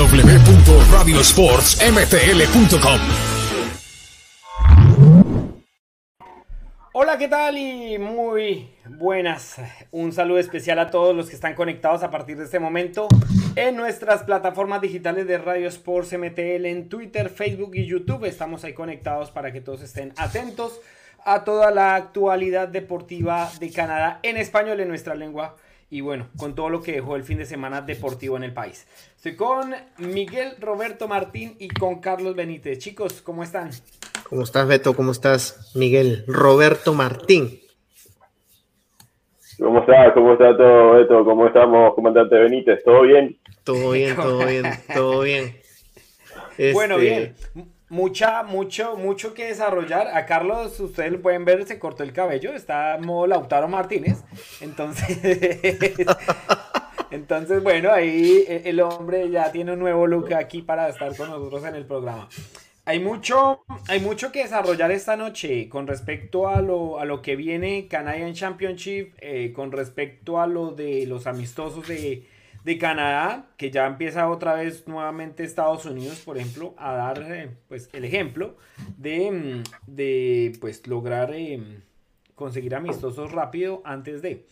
www.radiosportsmtl.com. Hola, ¿qué tal? Y muy buenas. Un saludo especial a todos los que están conectados a partir de este momento en nuestras plataformas digitales de Radio Sports MTL en Twitter, Facebook y YouTube. Estamos ahí conectados para que todos estén atentos a toda la actualidad deportiva de Canadá en español en nuestra lengua y bueno, con todo lo que dejó el fin de semana deportivo en el país. Estoy con Miguel Roberto Martín y con Carlos Benítez. Chicos, ¿cómo están? ¿Cómo estás, Beto? ¿Cómo estás, Miguel Roberto Martín? ¿Cómo estás? ¿Cómo está todo, Beto? ¿Cómo estamos, comandante Benítez? ¿Todo bien? Todo bien, todo bien, todo bien. Bueno, este, bien mucha, mucho, mucho que desarrollar. A Carlos, ustedes pueden ver, se cortó el cabello, está modo Lautaro Martínez. Entonces, entonces, bueno, ahí el hombre ya tiene un nuevo look aquí para estar con nosotros en el programa. Hay mucho, hay mucho que desarrollar esta noche con respecto a lo, a lo que viene Canadian Championship, eh, con respecto a lo de los amistosos de, de Canadá, que ya empieza otra vez nuevamente Estados Unidos, por ejemplo, a dar eh, pues, el ejemplo de, mm, de pues, lograr eh, conseguir amistosos rápido antes de.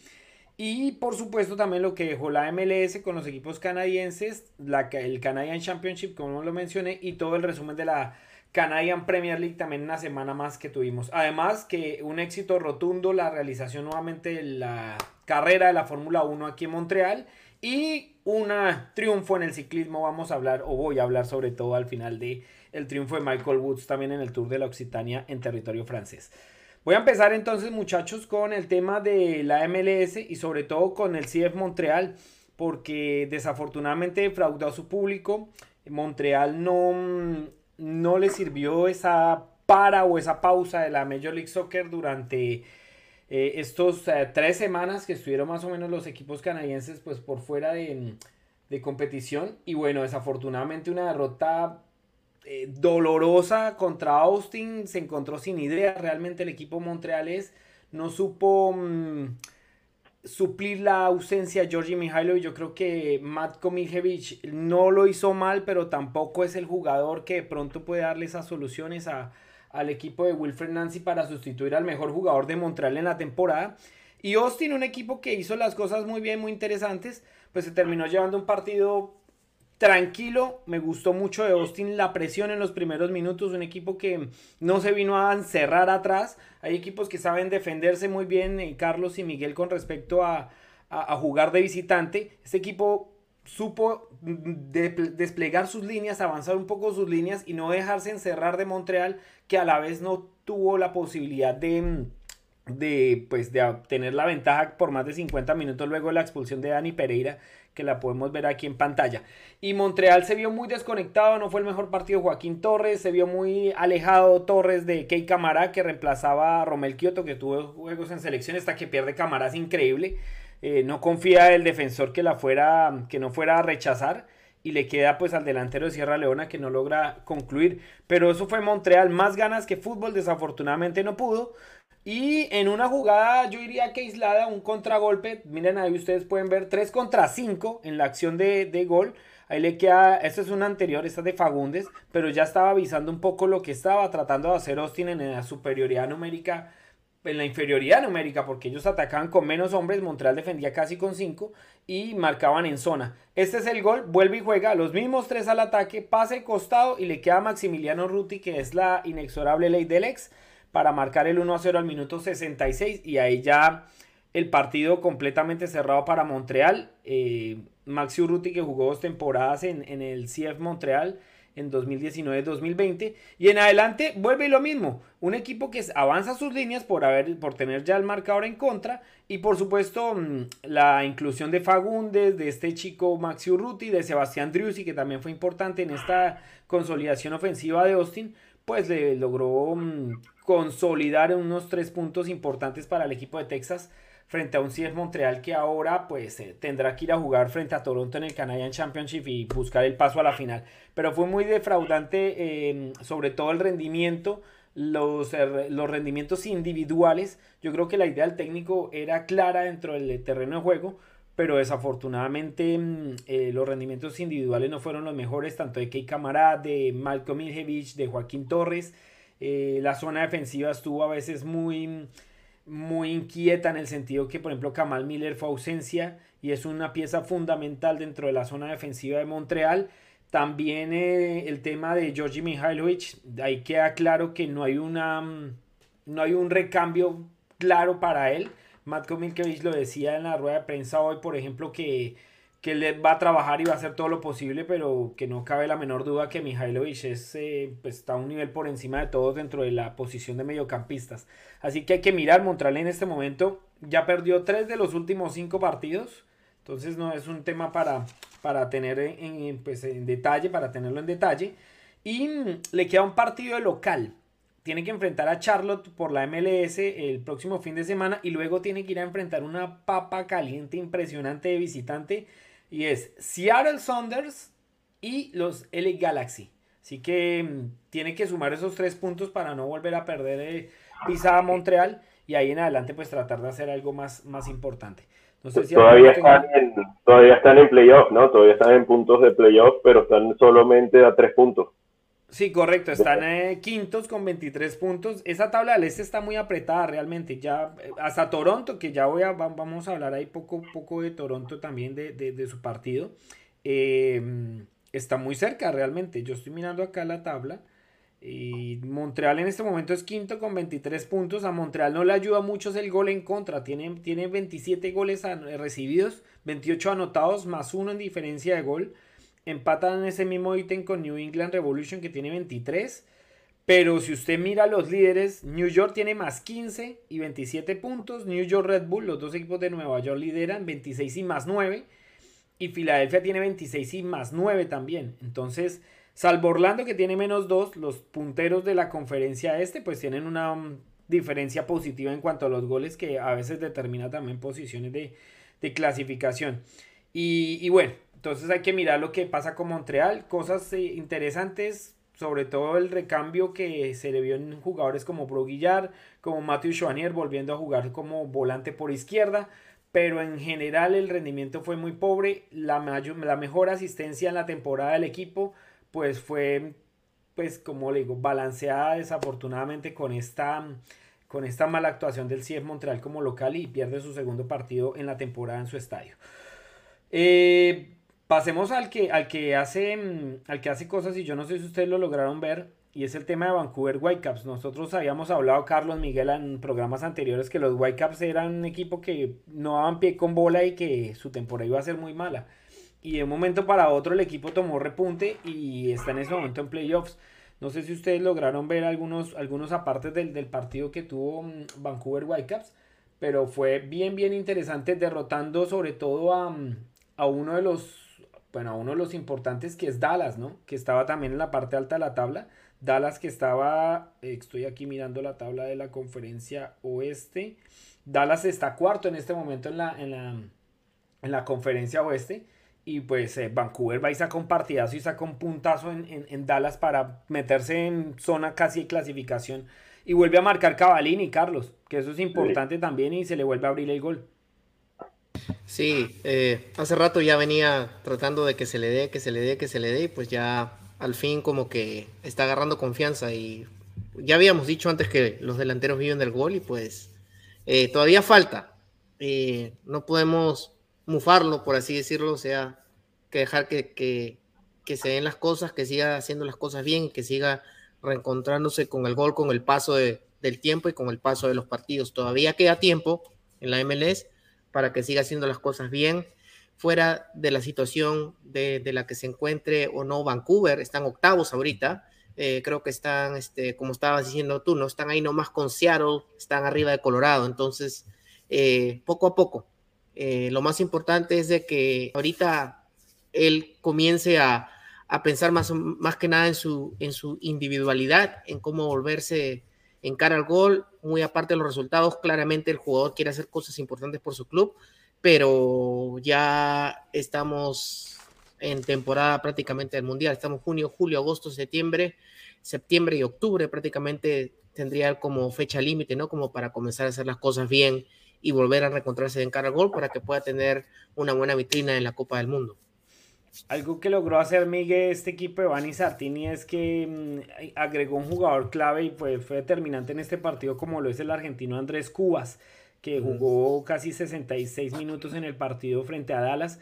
Y por supuesto también lo que dejó la MLS con los equipos canadienses, la, el Canadian Championship, como lo mencioné, y todo el resumen de la Canadian Premier League también una semana más que tuvimos. Además que un éxito rotundo la realización nuevamente de la carrera de la Fórmula 1 aquí en Montreal y un triunfo en el ciclismo, vamos a hablar, o voy a hablar sobre todo al final de el triunfo de Michael Woods también en el Tour de la Occitania en territorio francés. Voy a empezar entonces muchachos con el tema de la MLS y sobre todo con el CF Montreal, porque desafortunadamente defraudó a su público. Montreal no, no le sirvió esa para o esa pausa de la Major League Soccer durante eh, estos eh, tres semanas que estuvieron más o menos los equipos canadienses pues por fuera de, competición. Y bueno desafortunadamente una derrota eh, dolorosa contra Austin se encontró sin idea. Realmente el equipo montrealés no supo mm, suplir la ausencia de Georgi y yo creo que Matt Komijevich no lo hizo mal pero tampoco es el jugador que de pronto puede darle esas soluciones a al equipo de Wilfred Nancy para sustituir al mejor jugador de Montreal en la temporada. Y Austin, un equipo que hizo las cosas muy bien, muy interesantes, pues se terminó llevando un partido tranquilo. Me gustó mucho de Austin la presión en los primeros minutos. Un equipo que no se vino a encerrar atrás. Hay equipos que saben defenderse muy bien, eh, Carlos y Miguel, con respecto a, a jugar de visitante. Este equipo supo desplegar sus líneas, avanzar un poco sus líneas y no dejarse encerrar de Montreal, que a la vez no tuvo la posibilidad de, de, pues, de obtener la ventaja por más de 50 minutos luego de la expulsión de Dani Pereira, que la podemos ver aquí en pantalla. Y Montreal se vio muy desconectado, no fue el mejor partido Joaquín Torres, se vio muy alejado Torres de Kei Camará, que reemplazaba a Romel Kioto, que tuvo juegos en selección hasta que pierde Camará, es increíble. Eh, no confía el defensor que la fuera, que no fuera a rechazar y le queda pues al delantero de Sierra Leona que no logra concluir. Pero eso fue Montreal, más ganas que fútbol, desafortunadamente no pudo. Y en una jugada, yo diría que aislada, un contragolpe, miren ahí ustedes pueden ver 3 contra 5 en la acción de, de gol. Ahí le queda, esta es una anterior, esta es de Fagundes, pero ya estaba avisando un poco lo que estaba tratando de hacer Austin en la superioridad numérica en la inferioridad numérica, porque ellos atacaban con menos hombres, Montreal defendía casi con 5 y marcaban en zona. Este es el gol, vuelve y juega los mismos tres al ataque, pase costado y le queda a Maximiliano Ruti, que es la inexorable ley del ex, para marcar el 1 a 0 al minuto 66 y ahí ya el partido completamente cerrado para Montreal. Eh, Maxi Urruti que jugó dos temporadas en, en el CF Montreal en 2019-2020. Y en adelante vuelve lo mismo. Un equipo que avanza sus líneas por, haber, por tener ya el marcador en contra. Y por supuesto mm, la inclusión de Fagundes, de este chico Maxi Urruti, de Sebastián Driussi, que también fue importante en esta consolidación ofensiva de Austin, pues le logró mm, consolidar unos tres puntos importantes para el equipo de Texas frente a un CF Montreal que ahora pues eh, tendrá que ir a jugar frente a Toronto en el Canadian Championship y buscar el paso a la final. Pero fue muy defraudante em, sobre todo el rendimiento, los, eh, los rendimientos individuales. Yo creo que la idea del técnico era clara dentro del terreno de juego pero desafortunadamente mm, eh, los rendimientos individuales no fueron los mejores, tanto de Kei Camará, de Malcolm Ilhevich, de Joaquín Torres. La zona defensiva estuvo a veces muy, muy inquieta en el sentido que, por ejemplo, Kamal Miller fue ausencia y es una pieza fundamental dentro de la zona defensiva de Montreal. También eh, el tema de Georgi Mihailovic, ahí queda claro que no hay, una, mm, no hay un recambio claro para él. Matt Milkevich lo decía en la rueda de prensa hoy, por ejemplo, que, que él va a trabajar y va a hacer todo lo posible, pero que no cabe la menor duda que Mihailovic es, eh, pues, está a un nivel por encima de todos dentro de la posición de mediocampistas. Así que hay que mirar, Montreal en este momento ya perdió tres de los últimos cinco partidos, entonces no es un tema para, para tener en, pues, en detalle, para tenerlo en detalle. Y le queda un partido de local tiene que enfrentar a Charlotte por la MLS el próximo fin de semana y luego tiene que ir a enfrentar una papa caliente impresionante de visitante y es Seattle Saunders y los LA Galaxy. Así que mm, tiene que sumar esos tres puntos para no volver a perder eh, pisada a Montreal y ahí en adelante pues tratar de hacer algo más, más importante. todavía, están en, todavía están en playoff, ¿no? Todavía están en puntos de playoff, pero están solamente a tres puntos. Sí, correcto, están eh, quintos con 23 puntos. Esa tabla del este está muy apretada realmente. Ya eh, hasta Toronto, que ya voy a, vamos a hablar ahí poco, poco de Toronto también, de, su partido. Em, está muy cerca realmente. Yo estoy mirando acá la tabla. Y Montreal en este momento es quinto con 23 puntos. A Montreal no le ayuda mucho el gol en contra. Tiene, tiene 27 goles recibidos, 28 anotados, más uno en diferencia de gol. Empatan ese mismo ítem con New England Revolution que tiene 23. Pero si usted mira los líderes, New York tiene más 15 y 27 puntos. New York Red Bull, los dos equipos de Nueva York lideran 26 y más 9. Y Filadelfia tiene 26 y más 9 también. Entonces, salvo Orlando que tiene menos 2, los punteros de la conferencia este pues tienen una mm, diferencia positiva en cuanto a los goles que a veces determina también posiciones de, clasificación. y bueno, entonces hay que mirar lo que pasa con Montreal, cosas eh, interesantes, sobre todo el recambio que se le vio en jugadores como Bro como Matthew Chouanier volviendo a jugar como volante por izquierda, pero en general el rendimiento fue muy pobre, la, la mejor asistencia en la temporada del equipo pues fue pues como le digo, balanceada desafortunadamente con esta con esta mala actuación del CIEF Montreal como local y pierde su segundo partido en la temporada en su estadio. Eh, Pasemos al que, al que hace mm, al que hace cosas y yo no sé si ustedes lo lograron ver y es el tema de Vancouver Whitecaps. Nosotros habíamos hablado, Carlos Miguel, en programas anteriores que los Whitecaps eran un equipo que no daban pie con bola y que su temporada iba a ser muy mala. Y de un momento para otro el equipo tomó repunte y está en ese momento en playoffs. No sé si ustedes lograron ver algunos, algunos apartes del, del partido que tuvo mm, Vancouver Whitecaps, pero fue bien, bien interesante derrotando sobre todo a, mm, a uno de los bueno, uno de los importantes que es Dallas, ¿no? Que estaba también en la parte alta de la tabla. Dallas que estaba, eh, estoy aquí mirando la tabla de la conferencia oeste. Dallas está cuarto en este momento en la, en la, en la conferencia oeste. Y pues eh, Vancouver va y saca un partidazo y saca un puntazo en, en, Dallas para meterse en zona casi de clasificación. Y vuelve a marcar Cavalini, Carlos, que eso es importante también y se le vuelve a abrir el gol. Sí, eh, hace rato ya venía tratando de que se le dé, que se le dé, que se le dé, y pues ya al fin como que está agarrando confianza y ya habíamos dicho antes que los delanteros viven del gol y pues eh, todavía falta. Eh, no podemos mufarlo, por así decirlo, o sea, que dejar que, que, que, se den las cosas, que siga haciendo las cosas bien, que siga reencontrándose con el gol, con el paso de, del tiempo y con el paso de los partidos. Todavía queda tiempo en la MLS para que siga haciendo las cosas bien. Fuera de la situación de, la que se encuentre o no Vancouver, están octavos ahorita. Eh, creo que están, este, como estabas diciendo tú, no están ahí nomás con Seattle, están arriba de Colorado. Entonces, eh, poco a poco. Eh, lo más importante es de que ahorita él comience a, pensar más, más que nada en su, en su individualidad, en cómo volverse en cara al gol, muy aparte de los resultados, claramente el jugador quiere hacer cosas importantes por su club, pero ya estamos en temporada prácticamente del Mundial, estamos junio, julio, agosto, septiembre, septiembre y octubre prácticamente tendría como fecha límite, ¿no? Como para comenzar a hacer las cosas bien y volver a reencontrarse en cara gol para que pueda tener una buena vitrina en la Copa del Mundo. Algo que logró hacer Miguel este equipo de Bani Sartini es que mm, agregó un jugador clave y fue, fue determinante en este partido como lo es el argentino Andrés Cubas, que jugó casi 66 minutos en el partido frente a Dallas.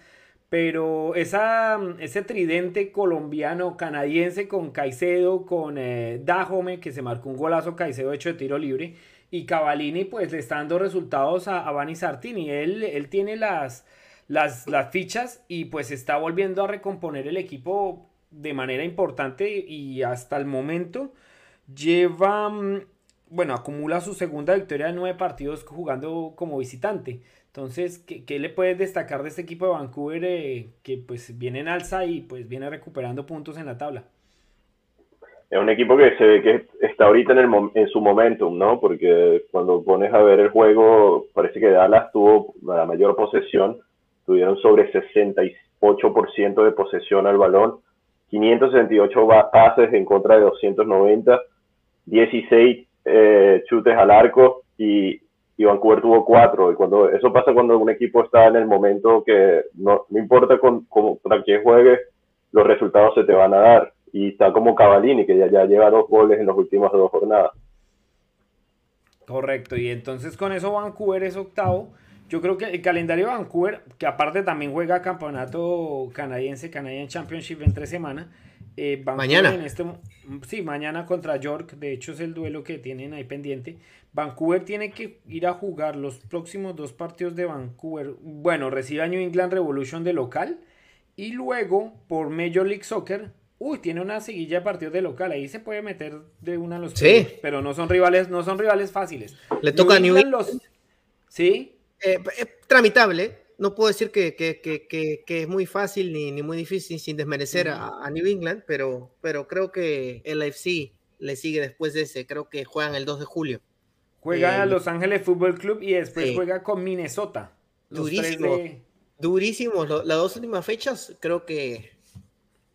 Pero esa, mm, ese tridente colombiano, canadiense con Caicedo, con eh, Dajome, que se marcó un golazo Caicedo hecho de tiro libre, y Cavallini pues le está dando resultados a, a Bani Sartini. Él, él tiene las, las, las fichas y pues está volviendo a recomponer el equipo de manera importante y hasta el momento lleva, mm, bueno, acumula su segunda victoria en nueve partidos jugando como visitante. Entonces, ¿qué, le puedes destacar de este equipo de Vancouver eh, que pues viene en alza y pues viene recuperando puntos en la tabla? Es un equipo que se ve que está ahorita en, el, en su momentum, ¿no? Porque cuando pones a ver el juego, parece que Dallas tuvo la mayor posesión, tuvieron sobre 68% de posesión al balón, 568 pases en contra de 290, 16 eh, chutes al arco y, y, Vancouver tuvo 4. Y cuando, eso pasa cuando un equipo está en el momento que no, no importa con, quién juegue, los resultados se te van a dar. Y está como Cavallini, que ya, ya lleva dos goles en las últimas dos jornadas. Correcto, y entonces con eso Vancouver es octavo yo creo que el calendario de Vancouver, que aparte también juega campeonato canadiense, Canadian Championship en tres semanas. Eh, mañana. En este, sí, mañana contra York. De hecho, es el duelo que tienen ahí pendiente. Vancouver tiene que ir a jugar los próximos dos partidos de Vancouver. Bueno, recibe a New England Revolution de local. Y luego, por Major League Soccer, uy, tiene una seguilla de partidos de local. Ahí se puede meter de una a los sí. pero no son rivales, no son rivales fáciles. Le toca a New England. Los, sí, eh, es tramitable. No puedo decir que, que, que, que, es muy fácil ni, ni muy difícil sin desmerecer a, a, New England, pero, pero creo que el AFC le sigue después de ese. Creo que juegan el 2 de julio. Juega eh, a Los Ángeles Fútbol Club y después juega con Minnesota. durísimo. Durísimo. Las dos últimas fechas creo que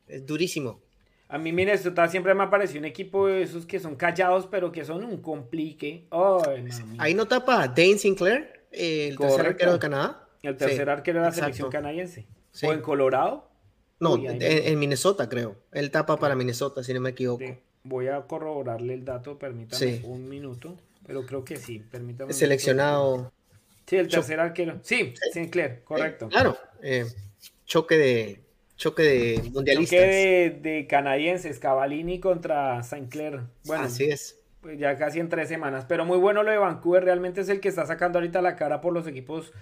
es durísimo. A mí Minnesota siempre me ha parecido un equipo de esos que son callados, pero que son un complique. Ahí no tapa Dane Sinclair el tercer arquero de Canadá. El tercer arquero de la selección canadiense. ¿O en Colorado? No, en, Minnesota creo. Él tapa para Minnesota, si no me equivoco. Voy a corroborarle el dato, permítame un minuto. Pero creo que sí, permítame. Seleccionado. Sí, el tercer arquero. Sí, Sinclair, correcto. claro, eh, choque de choque de mundialistas. Choque de, de canadienses, Cavallini contra Sinclair. Bueno, así es pues ya casi en tres semanas. Pero muy bueno lo de Vancouver, realmente es el que está sacando ahorita la cara por los equipos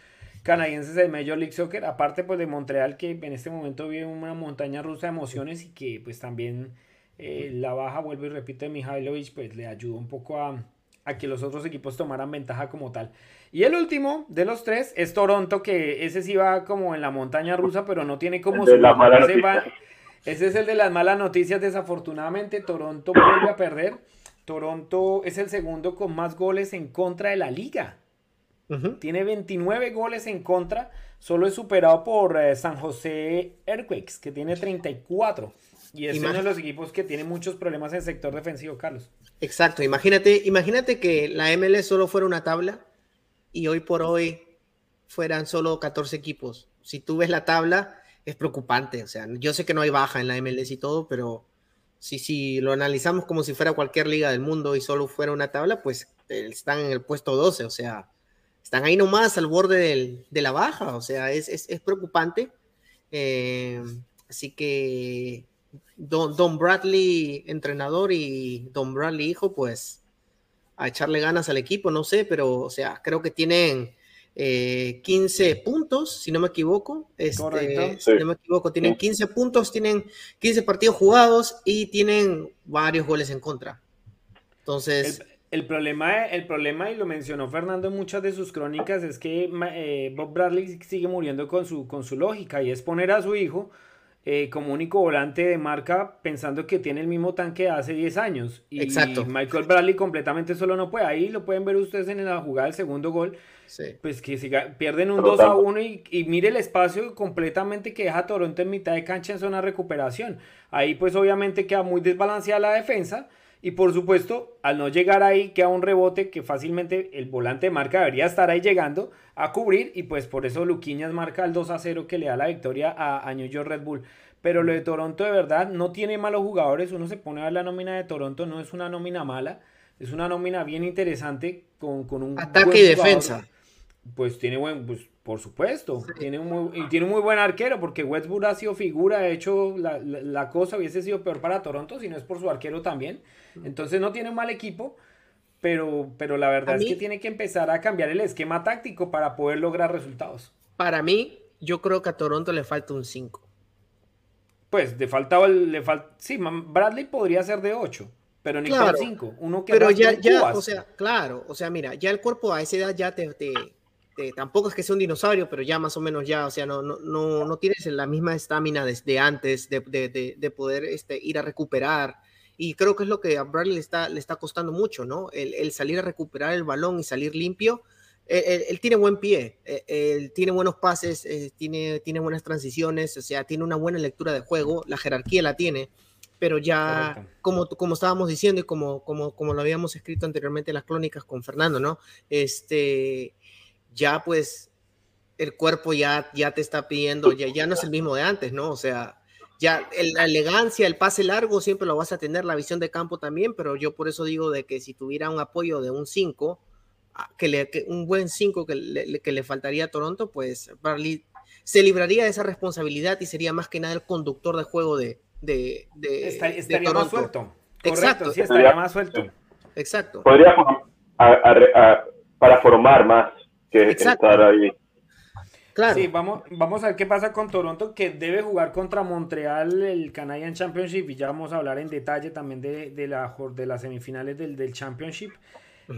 canadienses de Major League Soccer, aparte pues de Montreal que en este momento vive una montaña rusa de emociones y que pues también eh, la baja, vuelvo y repito, de Mihailovic pues le ayudó un poco a, a, que los otros equipos tomaran ventaja como tal. Y el último de los tres es Toronto, que ese sí va como en la montaña rusa, pero no tiene como... Su... Ese, ese es el de las malas noticias, desafortunadamente Toronto vuelve a perder. Toronto es el segundo con más goles en contra de la liga. Tiene 29 goles en contra. Solo es superado por eh, San José Earthquakes, que tiene 34. Y es uno de los equipos que tiene muchos problemas en el sector defensivo, Carlos. Exacto. Imagínate, imagínate que la MLS solo fuera una tabla y hoy por hoy fueran solo 14 equipos. Si tú ves la tabla, es preocupante. O sea, yo sé que no hay baja en la MLS y todo, pero si, lo analizamos como si fuera cualquier liga del mundo y solo fuera una tabla, pues eh, están en el puesto 12, o sea, están ahí nomás al borde de la baja, o sea, es, preocupante. Eh, así que Don, Don, Bradley, entrenador, y Don Bradley, hijo, pues a echarle ganas al equipo, no sé, pero, o sea, creo que tienen 15 eh, puntos, si no me equivoco. Este, si no me equivoco, tienen 15 puntos, tienen 15 partidos jugados y tienen varios goles en contra. Entonces. El, problema, el problema, y lo mencionó Fernando en muchas de sus crónicas, es que eh, Bob Bradley sigue muriendo con su, con su lógica y es poner a su hijo eh, como único volante de marca pensando que tiene el mismo tanque de hace 10 años. Y Exacto. Michael Bradley completamente solo no puede. Ahí lo pueden ver ustedes en la jugada del segundo gol. Pues que siga, pierden un 2 a 1 y, y, mire el espacio completamente que deja Toronto en mitad de cancha en zona de recuperación. Ahí pues obviamente queda muy desbalanceada la defensa Y por supuesto, al no llegar ahí, queda un rebote que fácilmente el volante de marca debería estar ahí llegando a cubrir. Y pues por eso Luquiñas marca el 2 a 0 que le da la victoria a, a New York Red Bull. Pero lo de Toronto de verdad no tiene malos jugadores. Uno se pone a ver la nómina de Toronto, no es una nómina mala. Es una nómina bien interesante con, con un... Ataque y defensa. Pues tiene buen, pues por supuesto, tiene un muy, y tiene un muy buen arquero porque Westbrook ha sido figura, de hecho la, la, cosa hubiese sido peor para Toronto si no es por su arquero también. Entonces no tiene un mal equipo, pero, pero la verdad es que tiene que empezar a cambiar el esquema táctico para poder lograr resultados. Para mí, yo creo que a Toronto le falta un 5. Pues le faltaba, le falta, sí, Bradley podría ser de 8. Pero ni claro, 5. Uno que pero ya, ya, o sea, claro, o sea, mira, ya el cuerpo a esa edad ya te, te, tampoco es que sea un dinosaurio, pero ya más o menos ya, o sea, no, no, no, no tienes la misma estamina desde antes de, de, de, poder este, ir a recuperar. Y creo que es lo que a Bradley le está, le está costando mucho, ¿no? El, el salir a recuperar el balón y salir limpio. Él, tiene buen pie, él tiene buenos pases, eh, tiene, tiene buenas transiciones, o sea, tiene una buena lectura de juego, la jerarquía la tiene pero ya, como, como estábamos diciendo y como, como, como lo habíamos escrito anteriormente en las crónicas con Fernando, ¿no? Este, ya pues el cuerpo ya, ya te está pidiendo, ya, ya no es el mismo de antes, ¿no? O sea, ya la elegancia, el pase largo siempre lo vas a tener, la visión de campo también, pero yo por eso digo de que si tuviera un apoyo de un 5, ah, que, le, un buen 5 que le, que le faltaría a Toronto, pues Barley se libraría de esa responsabilidad y sería más que nada el conductor de juego de, de, estaría más suelto. Exacto. sí, estaría más suelto. Exacto. Podría para formar más que estar ahí. Claro. Sí, vamos, vamos a ver qué pasa con Toronto, que debe jugar contra Montreal el Canadian Championship, y ya vamos a hablar en detalle también de, de, la, de las semifinales del, del Championship.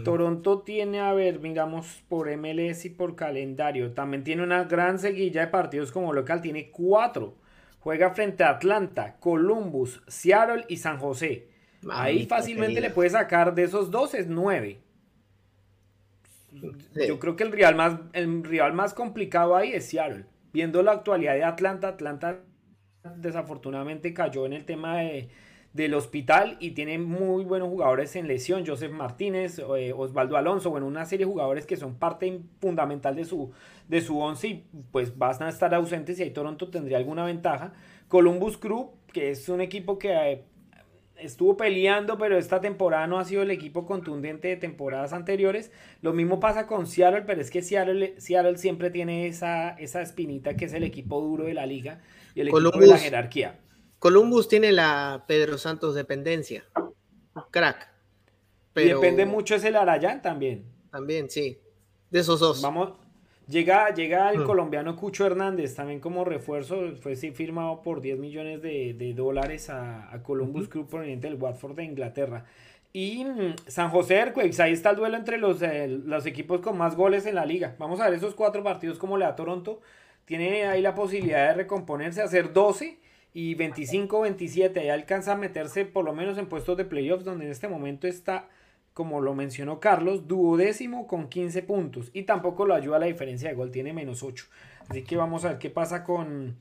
Toronto tiene, a ver, digamos, por MLS y por calendario, también tiene una gran seguilla de partidos como local, tiene cuatro Juega frente a Atlanta, Columbus, Seattle y San José. Ahí fácilmente le puede sacar de esos dos es nueve. Yo creo que el rival, más, el rival más complicado ahí es Seattle. Viendo la actualidad de Atlanta, Atlanta desafortunadamente cayó en el tema de, del hospital y tiene muy buenos jugadores en lesión, Joseph Martínez, eh, Osvaldo Alonso, bueno, una serie de jugadores que son parte fundamental de su, de su once y pues van a estar ausentes y ahí Toronto tendría alguna ventaja. Columbus Crew, que es un equipo que eh, estuvo peleando, pero esta temporada no ha sido el equipo contundente de temporadas anteriores. Lo mismo pasa con Seattle, pero es que Seattle, Seattle siempre tiene esa, esa espinita que es el equipo duro de la liga y el equipo de la jerarquía. Columbus tiene la Pedro Santos dependencia. Crack. Y depende mucho es el Arayán también. También, sí. De esos dos. Vamos. Llega, llega el colombiano Cucho Hernández también como refuerzo. Fue firmado por 10 millones de, dólares a, Columbus Crew proveniente del Watford de Inglaterra. Y mm, San José Earthquakes, ahí está el duelo entre los, eh, los equipos con más goles en la liga. Vamos a ver esos cuatro partidos como le da Toronto. Tiene ahí la posibilidad de recomponerse, hacer 12 y 25-27 ahí alcanza a meterse por lo menos en puestos de playoffs donde en este momento está, como lo mencionó Carlos, duodécimo con 15 puntos y tampoco lo ayuda la diferencia de gol, tiene menos 8. Así que vamos a ver qué pasa con,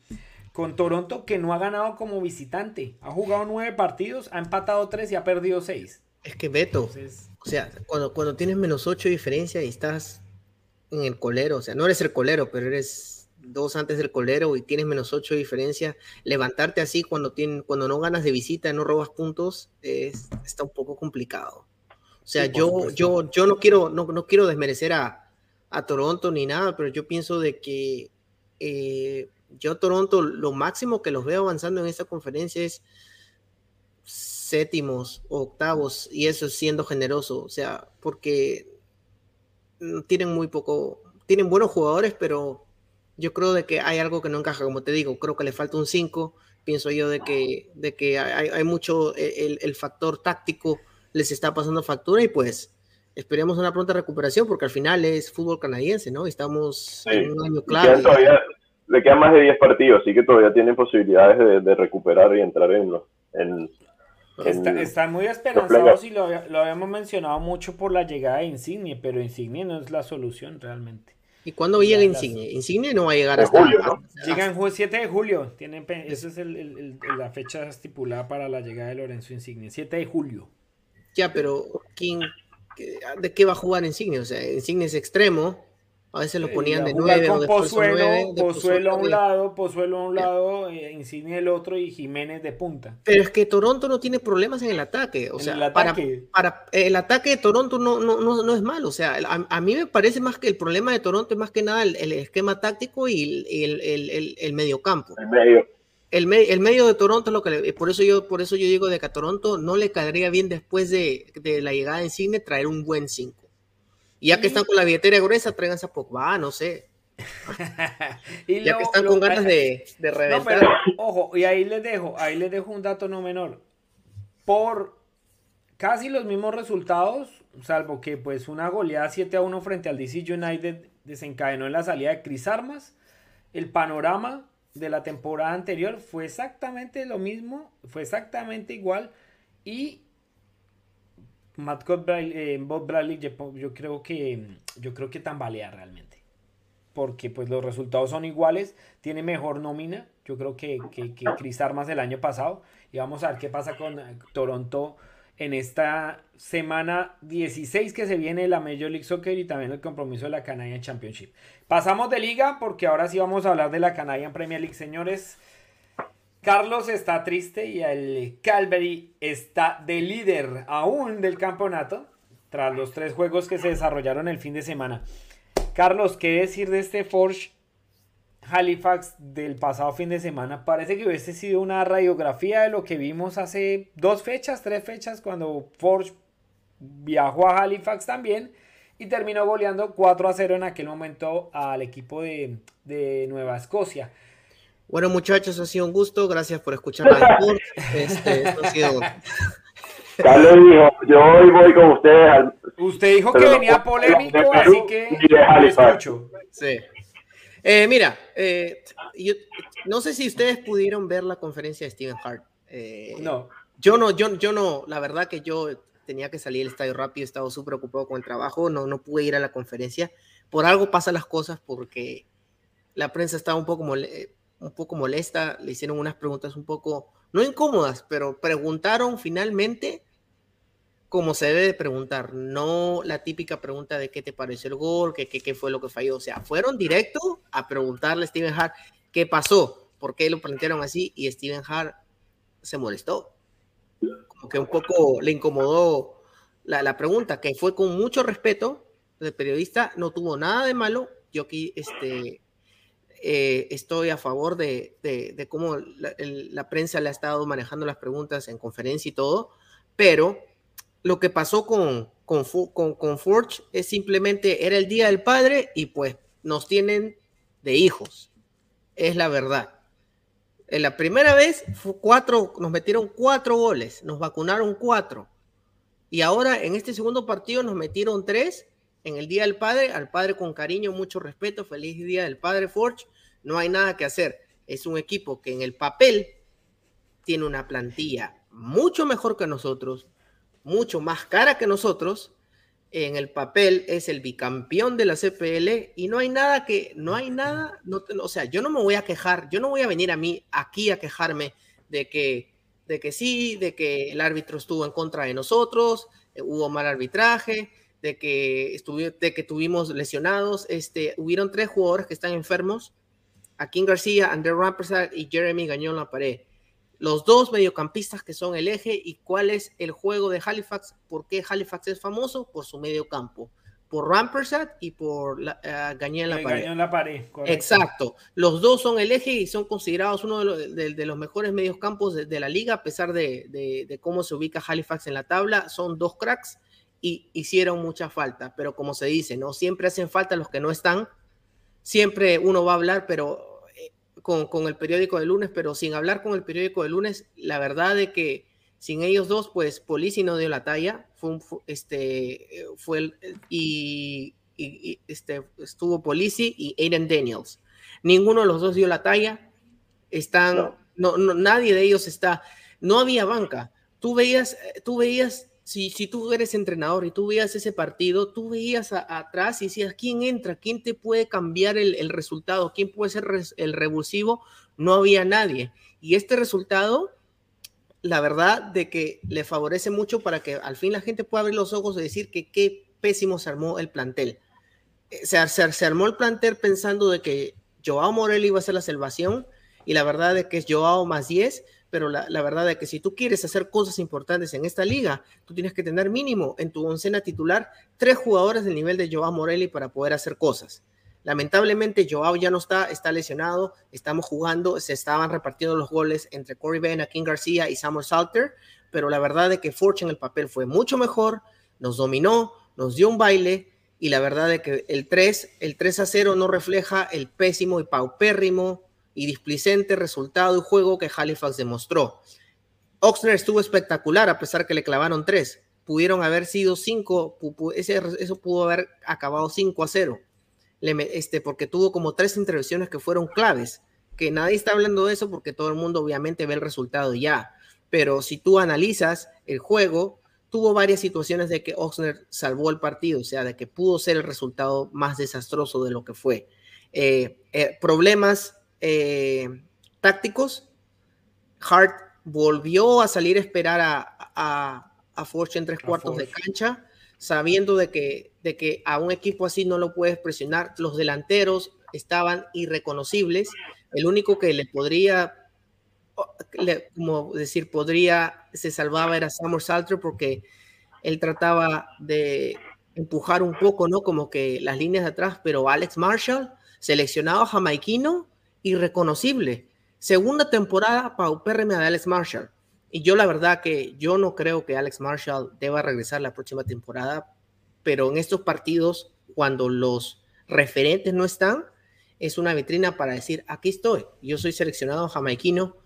con Toronto que no ha ganado como visitante, ha jugado 9 partidos, ha empatado 3 y ha perdido 6. Es que Beto, o sea, cuando, cuando tienes menos 8 de diferencia y estás en el colero, o sea, no eres el colero, pero eres dos antes del colero y tienes menos ocho de diferencia, levantarte así cuando, tienen, cuando no ganas de visita, no robas puntos, es, está un poco complicado. O sea, yo, yo, yo no quiero, no, no quiero desmerecer a, a, Toronto ni nada, pero yo pienso de que eh, yo Toronto, lo máximo que los veo avanzando en esta conferencia es séptimos o octavos, y eso siendo generoso, o sea, porque tienen muy poco, tienen buenos jugadores, pero yo creo de que hay algo que no encaja, como te digo, creo que le falta un 5, pienso yo de que, de que hay, hay mucho, el, factor táctico les está pasando factura y pues esperemos una pronta recuperación porque al final es fútbol canadiense, ¿no? Estamos en un año clave. le quedan más de 10 partidos, así que todavía tienen posibilidades de, recuperar y entrar en los... En, están muy esperanzados y lo, lo habíamos mencionado mucho por la llegada de Insigne, pero Insigne no es la solución realmente. ¿Y cuándo llega Insigne? Insigne no va a llegar hasta... Julio, ¿no? Llega en 7 de julio. esa es la fecha estipulada para la llegada de Lorenzo Insigne. 7 de julio. Ya, pero ¿quién, ¿de qué va a jugar Insigne? O sea, Insigne es extremo, a veces lo ponían de nueve o de Pozuelo, Pozuelo a un lado, Pozuelo a un lado, eh, Insigne el otro y Jiménez de punta. Pero es que Toronto no tiene problemas en el ataque. O sea, el ataque. Para, el ataque de Toronto no, no, no, es malo. O sea, a, mí me parece más que el problema de Toronto es más que nada el, esquema táctico y el, el, el, mediocampo. El medio. El, medio de Toronto es lo que por eso yo por eso yo digo de que a Toronto no le caería bien después de, de la llegada de Insigne traer un buen 5 y ya que están con la billetera gruesa, tráiganse a Pogba, no sé. y ya que están con ganas de, de reventar. ojo, y ahí les dejo, ahí les dejo un dato no menor. Por casi los mismos resultados, salvo que pues una goleada 7 a 1 frente al DC United desencadenó en la salida de Chris Armas, el panorama de la temporada anterior fue exactamente lo mismo, fue exactamente igual y Matt eh, Bob Bradley, yo, creo que yo creo que tambalea realmente. Porque pues los resultados son iguales, tiene mejor nómina, yo creo que, que, que Chris Armas el año pasado. Y vamos a ver qué pasa con eh, Toronto en esta semana 16 que se viene la Major League Soccer y también el compromiso de la Canadian Championship. Pasamos de liga porque ahora sí vamos a hablar de la Canadian Premier League, señores. Carlos está triste y el Calvary está de líder aún del campeonato tras los tres juegos que se desarrollaron el fin de semana. Carlos, ¿qué decir de este Forge Halifax del pasado fin de semana? Parece que hubiese sido una radiografía de lo que vimos hace dos fechas, tres fechas, cuando Forge viajó a Halifax también y terminó goleando 4 a 0 en aquel momento al equipo de, de Nueva Escocia. Bueno, muchachos, ha sido un gusto. Gracias por escuchar la este, esto ha sido... Carlos dijo, yo hoy voy con ustedes. Usted dijo que venía polémico, así que escucho. Sí. Eh, mira, eh, yo, no sé si ustedes pudieron ver la conferencia de Steven Hart. Eh, no. Yo no, yo, yo no, la verdad que yo tenía que salir del estadio rápido, estaba súper ocupado con el trabajo, no, no pude ir a la conferencia. Por algo pasan las cosas porque la prensa estaba un poco un poco molesta, le hicieron unas preguntas un poco, no incómodas, pero preguntaron finalmente como se debe de preguntar, no la típica pregunta de qué te pareció el gol, qué, qué, qué fue lo que falló, o sea, fueron directo a preguntarle a Steven Hart qué pasó, por qué lo plantearon así y Steven Hart se molestó, como que un poco le incomodó la, la pregunta, que fue con mucho respeto, el periodista no tuvo nada de malo, yo aquí este, eh, estoy a favor de, de, cómo la, prensa le ha estado manejando las preguntas en conferencia y todo, pero lo que pasó con, con, con, Forge es simplemente, era el Día del Padre y pues nos tienen de hijos, es la verdad. En la primera vez cuatro, nos metieron cuatro goles, nos vacunaron cuatro. Y ahora en este segundo partido nos metieron tres en el Día del Padre, al Padre con cariño, mucho respeto, feliz Día del Padre Forge, no hay nada que hacer. Es un equipo que en el papel tiene una plantilla mucho mejor que nosotros, mucho más cara que nosotros. En el papel es el bicampeón de la CPL y no hay nada que, no hay nada, no, o sea, yo no me voy a quejar, yo no voy a venir a mí aquí a quejarme de que, de que sí, de que el árbitro estuvo en contra de nosotros, eh, hubo mal arbitraje, de que, de que tuvimos lesionados, este, hubieron tres jugadores que están enfermos, Akin García, André Rampersad y Jeremy Gañón La. Los dos mediocampistas que son el eje y cuál es el juego de Halifax, por qué Halifax es famoso, por su mediocampo, por Rampersad y por la, uh, Gañón La Pared. La Pared Exacto. Los dos son el eje y son considerados uno de los, mejores mediocampos de, de, la liga, a pesar de, de cómo se ubica Halifax en la tabla. Son dos cracks y hicieron mucha falta, pero como se dice, no siempre hacen falta los que no están. Siempre uno va a hablar, pero con, el periódico de lunes, pero sin hablar con el periódico de lunes, la verdad de que sin ellos dos, pues Polisi no dio la talla, fue, este, fue el, y, este, estuvo Polisi y Aiden Daniels. Ninguno de los dos dio la talla, están, no. nadie de ellos está, no había banca. Tú veías, tú veías si, tú eres entrenador y tú veías ese partido, tú veías atrás y decías, ¿quién entra? ¿Quién te puede cambiar el, resultado? ¿Quién puede ser el revulsivo? No había nadie. Y este resultado la verdad de que le favorece mucho para que al fin la gente pueda abrir los ojos y decir que qué pésimo se armó el plantel. Eh, se, se, se armó el plantel pensando de que Joao Morelli iba a ser la salvación y la verdad de que es Joao más 10, pero la, verdad es que si tú quieres hacer cosas importantes en esta liga, tú tienes que tener mínimo en tu oncena titular tres jugadores del nivel de Joao Morelli para poder hacer cosas. Lamentablemente Joao ya no está, está lesionado, estamos jugando, se estaban repartiendo los goles entre Corey Bena, King García y Samuel Salter, pero la verdad es que Forge en el papel fue mucho mejor, nos dominó, nos dio un baile y la verdad es que el 3, el 3 a 0 no refleja el pésimo y paupérrimo y displicente resultado y juego que Halifax demostró. Oxner estuvo espectacular a pesar que le clavaron 3. Pudieron haber sido 5, eso pudo haber acabado 5 a 0 este, porque tuvo como tres intervenciones que fueron claves, que nadie está hablando de eso porque todo el mundo obviamente ve el resultado ya, pero si tú analizas el juego, tuvo varias situaciones de que Oxner salvó el partido, o sea, de que pudo ser el resultado más desastroso de lo que fue. Eh, eh, problemas eh, tácticos, Hart volvió a salir a esperar a, a, a Forge en tres cuartos de cancha, sabiendo de que de que a un equipo así no lo puedes presionar. Los delanteros estaban irreconocibles. El único que le podría, como decir, podría, se salvaba era Samuel Salter porque él trataba de empujar un poco, ¿no? Como que las líneas de atrás, pero Alex Marshall, seleccionado jamaiquino, irreconocible. Segunda temporada paupérrima de Alex Marshall. Y yo la verdad que yo no creo que Alex Marshall deba regresar la próxima temporada pero en estos partidos, cuando los referentes no están, es una vitrina para decir, aquí estoy, yo soy seleccionado jamaiquino,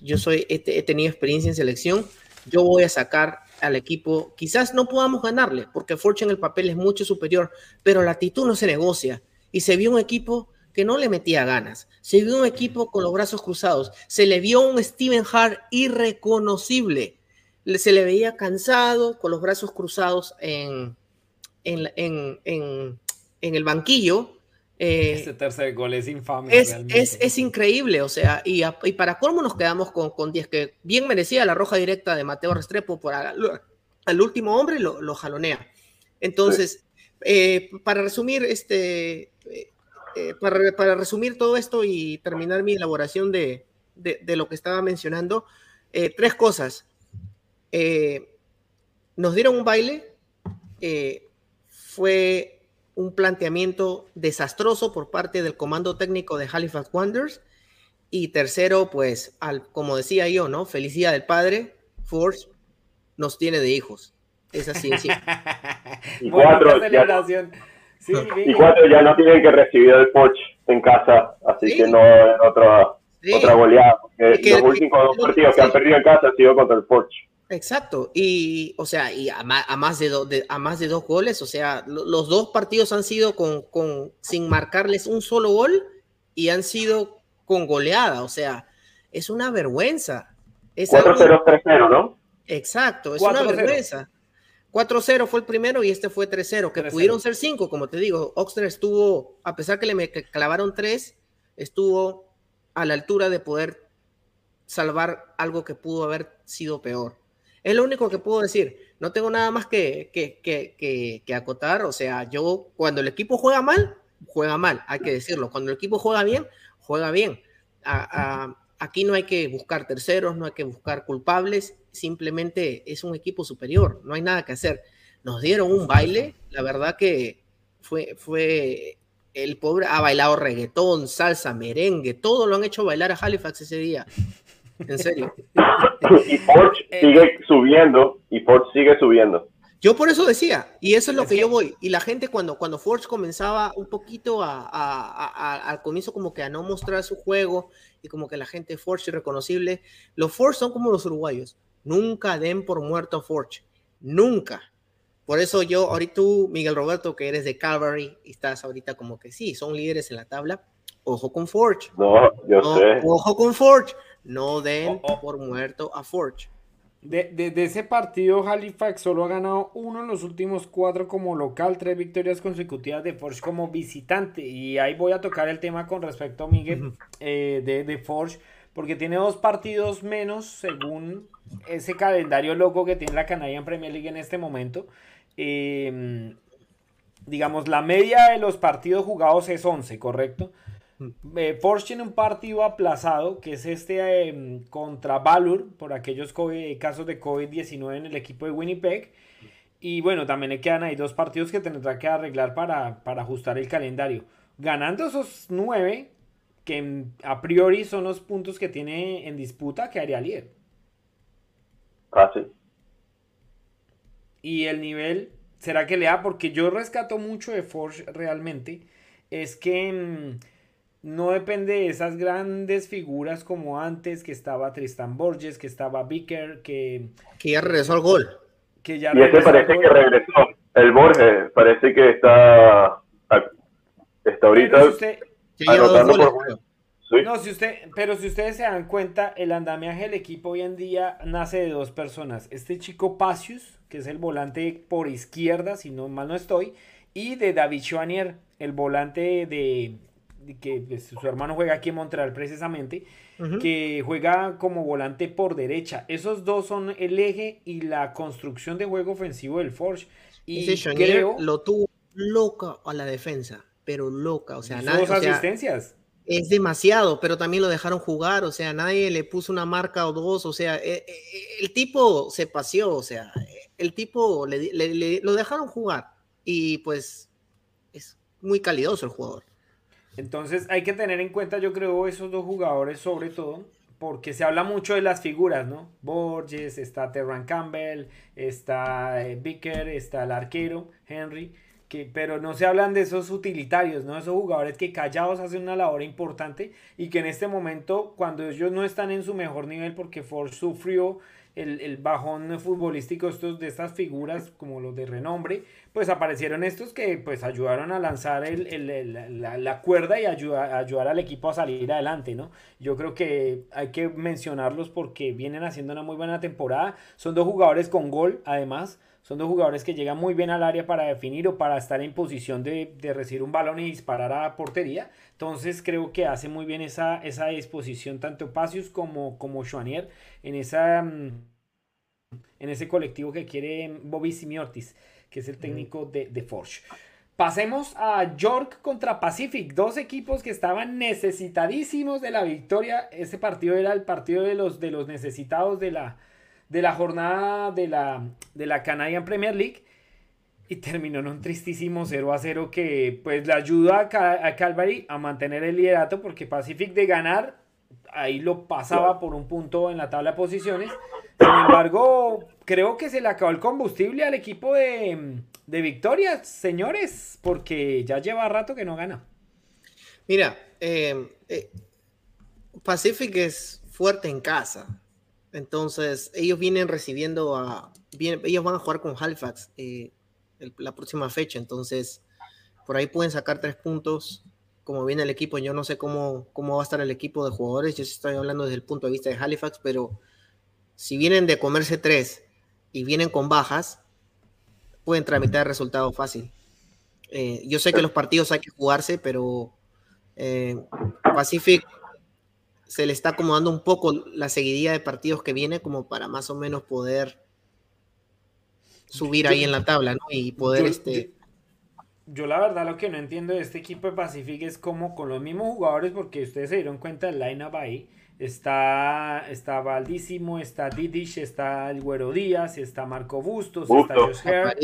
yo soy, he, he tenido experiencia en selección, yo voy a sacar al equipo, quizás no podamos ganarle, porque Fortune en el papel es mucho superior, pero la actitud no se negocia, y se vio un equipo que no le metía ganas, se vio un equipo con los brazos cruzados, se le vio un Steven Hart irreconocible, se le veía cansado, con los brazos cruzados en, en, en, en, el banquillo. Eh, este tercer gol es infame. Es, es, es increíble, o sea, y, y, para cómo nos quedamos con, con 10, que bien merecía la roja directa de Mateo Restrepo por al, al último hombre, lo, lo jalonea. Entonces, eh, para resumir, este, eh, para, para, resumir todo esto y terminar mi elaboración de, de, de lo que estaba mencionando, tres cosas. nos dieron un baile, fue un planteamiento desastroso por parte del comando técnico de Halifax Wanderers. Y tercero, pues, al, como decía yo, ¿no? Felicidad del padre, Force nos tiene de hijos. Es así. y, cuatro, ya, sí, y cuatro ya no tienen que recibir el Forge en casa, así que no es otra, otra goleada. los últimos dos partidos que han perdido en casa han sido contra el Forge. Exacto, y o sea, y a, más, de, a más de dos goles, o sea, los dos partidos han sido con, con, sin marcarles un solo gol y han sido con goleada, o sea, es una vergüenza. 4-0, 3-0, ¿no? Exacto, es una vergüenza. 4-0 fue el primero y este fue 3-0, que pudieron ser 5, como te digo. Oxner estuvo, a pesar que le clavaron 3, estuvo a la altura de poder salvar algo que pudo haber sido peor. Es lo único que puedo decir. No tengo nada más que, que, acotar. O sea, yo cuando el equipo juega mal, juega mal, hay que decirlo. Cuando el equipo juega bien, juega bien. Aquí no hay que buscar terceros, no hay que buscar culpables. Simplemente es un equipo superior. No hay nada que hacer. Nos dieron un baile. La verdad que fue, fue el pobre ha bailado reggaetón, salsa, merengue, todo lo han hecho bailar a Halifax ese día. En serio. y Forge eh, sigue subiendo, y Forge sigue subiendo. Yo por eso decía, y eso es lo que, yo voy. Y la gente cuando, cuando Forge comenzaba un poquito a, al comienzo como que a no mostrar su juego y como que la gente Forge irreconocible, los Forge son como los uruguayos. Nunca den por muerto a Forge. Nunca. Por eso yo, ahorita tú, Miguel Roberto, que eres de Calvary y estás ahorita como que sí, son líderes en la tabla, ojo con Forge. No, yo sé. Ojo con Forge. No den oh, oh. por muerto a Forge. De, ese partido, Halifax solo ha ganado uno en los últimos cuatro como local, tres victorias consecutivas de Forge como visitante. Y ahí voy a tocar el tema con respecto a Miguel eh, de, de Forge, porque tiene dos partidos menos según ese calendario loco que tiene la Canadian Premier League en este momento. Em, digamos, la media de los partidos jugados es 11, ¿correcto? Mm. Eh, Forge tiene un partido aplazado, que es este em, contra Valur, por aquellos casos de COVID-19 en el equipo de Winnipeg. Y bueno, también le quedan ahí dos partidos que tendrá que arreglar para, para ajustar el calendario. Ganando esos nueve, que a priori son los puntos que tiene en disputa, quedaría líder. Fácil. Y el nivel, ¿será que le da? Porque yo rescato mucho de Forge realmente. Es que mm, no depende de esas grandes figuras como antes, que estaba Tristan Borges, que estaba Vicker, que... Que ya regresó al gol. Que ya y ese parece que regresó. El Borges parece que está, está ahorita... No, si usted, pero si ustedes se dan cuenta, el andamiaje del equipo hoy en día nace de dos personas. Este chico Pacius, que es el volante por izquierda, si no mal no estoy, y de David Schwanier, el volante de, que pues, su hermano juega aquí en Montreal precisamente, que juega como volante por derecha. Esos dos son el eje y la construcción de juego ofensivo del Forge. Y Ese creo, lo tuvo loca a la defensa, pero loca, o sea, nada, dos asistencias es demasiado, pero también lo dejaron jugar, o sea, nadie le puso una marca o dos, o sea, eh, eh, el tipo se paseó, o sea, el tipo le, lo dejaron jugar y pues es muy calidoso el jugador. Entonces hay que tener en cuenta, yo creo, esos dos jugadores sobre todo, porque se habla mucho de las figuras, ¿no? Borges, está Terran Campbell, está eh, Vicker, está el arquero, Henry pero no se hablan de esos utilitarios, ¿no? Esos jugadores que callados hacen una labor importante y que en este momento, cuando ellos no están en su mejor nivel, porque Ford sufrió el, bajón futbolístico estos, de estas figuras como los de renombre, pues aparecieron estos que pues ayudaron a lanzar el, la, cuerda y ayudar, ayudar al equipo a salir adelante, ¿no? Yo creo que hay que mencionarlos porque vienen haciendo una muy buena temporada. Son dos jugadores con gol, además. Son dos jugadores que llegan muy bien al área para definir o para estar en posición de, recibir un balón y disparar a portería. Entonces creo que hace muy bien esa, esa disposición tanto Pacius como, como Chouanier en, esa, en ese colectivo que quiere Bobby Simiortis, que es el técnico de, de Forge. Pasemos a York contra Pacific, dos equipos que estaban necesitadísimos de la victoria. Ese partido era el partido de los, de los necesitados de la, de la jornada de la, de la Canadian Premier League y terminó en un tristísimo 0 a 0 que pues le ayuda a, Calvary a mantener el liderato porque Pacific de ganar ahí lo pasaba por un punto en la tabla de posiciones. Sin embargo, creo que se le acabó el combustible al equipo de, de Victoria, señores, porque ya lleva rato que no gana. Mira, eh, eh, Pacific es fuerte en casa. Entonces, ellos vienen recibiendo a. ellos van a jugar con Halifax eh, la próxima fecha. Entonces, por ahí pueden sacar tres puntos. Como viene el equipo, yo no sé cómo, cómo va a estar el equipo de jugadores. Yo estoy hablando desde el punto de vista de Halifax, pero si vienen de comerse tres y vienen con bajas, pueden tramitar el resultado fácil. Eh, yo sé que los partidos hay que jugarse, pero eh, Pacific se le está acomodando un poco la seguidilla de partidos que viene como para más o menos poder subir ahí en la tabla, ¿no? Y poder este... Yo, la verdad lo que no entiendo de este equipo de Pacific es como con los mismos jugadores, porque ustedes se dieron cuenta del line-up ahí, está, está Valdísimo, está Didish, está el Güero Díaz, está Marco Bustos, está Josh Hare,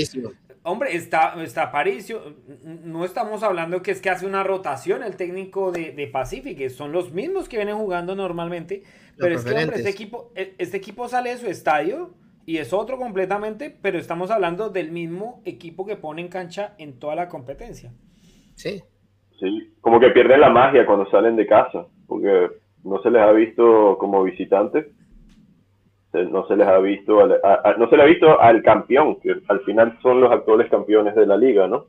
Hombre, está, está Paricio. No estamos hablando que es que hace una rotación el técnico de, de Pacific, son los mismos que vienen jugando normalmente. pero es que, hombre, este equipo, e, este equipo sale de su estadio y es otro completamente, pero estamos hablando del mismo equipo que pone en cancha en toda la competencia. Sí. Sí, como que pierden la magia cuando salen de casa, porque no se les ha visto como visitantes no se les ha visto, no se le ha visto al campeón, que al final son los actuales campeones de la liga, ¿no?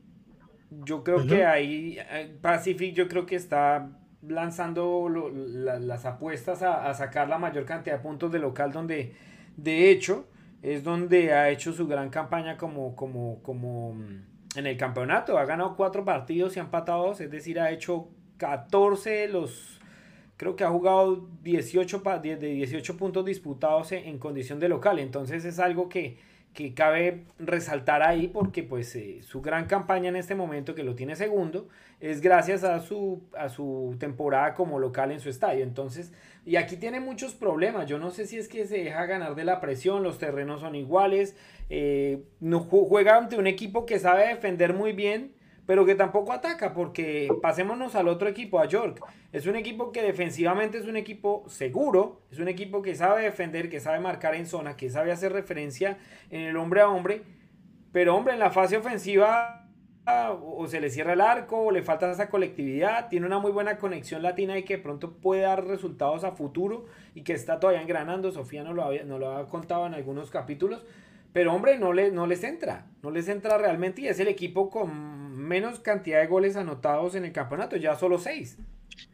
Yo creo que ahí eh, Pacific yo creo que está lanzando las apuestas a, sacar la mayor cantidad de puntos de local donde de hecho es donde ha hecho su gran campaña como, como, como mm, en el campeonato. Ha ganado cuatro partidos y ha empatado dos, es decir, ha hecho 14 los creo que ha jugado 18, de 18 puntos disputados en, condición de local. Entonces es algo que, que cabe resaltar ahí porque pues eh, su gran campaña en este momento que lo tiene segundo es gracias a su, a su temporada como local en su estadio. Entonces, y aquí tiene muchos problemas. Yo no sé si es que se deja ganar de la presión, los terrenos son iguales, eh, no juega ante un equipo que sabe defender muy bien pero que tampoco ataca, porque pasémonos al otro equipo, a York. Es un equipo que defensivamente es un equipo seguro, es un equipo que sabe defender, que sabe marcar en zona, que sabe hacer referencia en el hombre a hombre, pero hombre, en la fase ofensiva o se le cierra el arco, o le falta esa colectividad, tiene una muy buena conexión latina y que pronto puede dar resultados a futuro y que está todavía engranando, Sofía nos lo, había, nos lo ha contado en algunos capítulos, pero hombre, no, le, no les entra, no les entra realmente y es el equipo con menos cantidad de goles anotados en el campeonato, ya solo seis.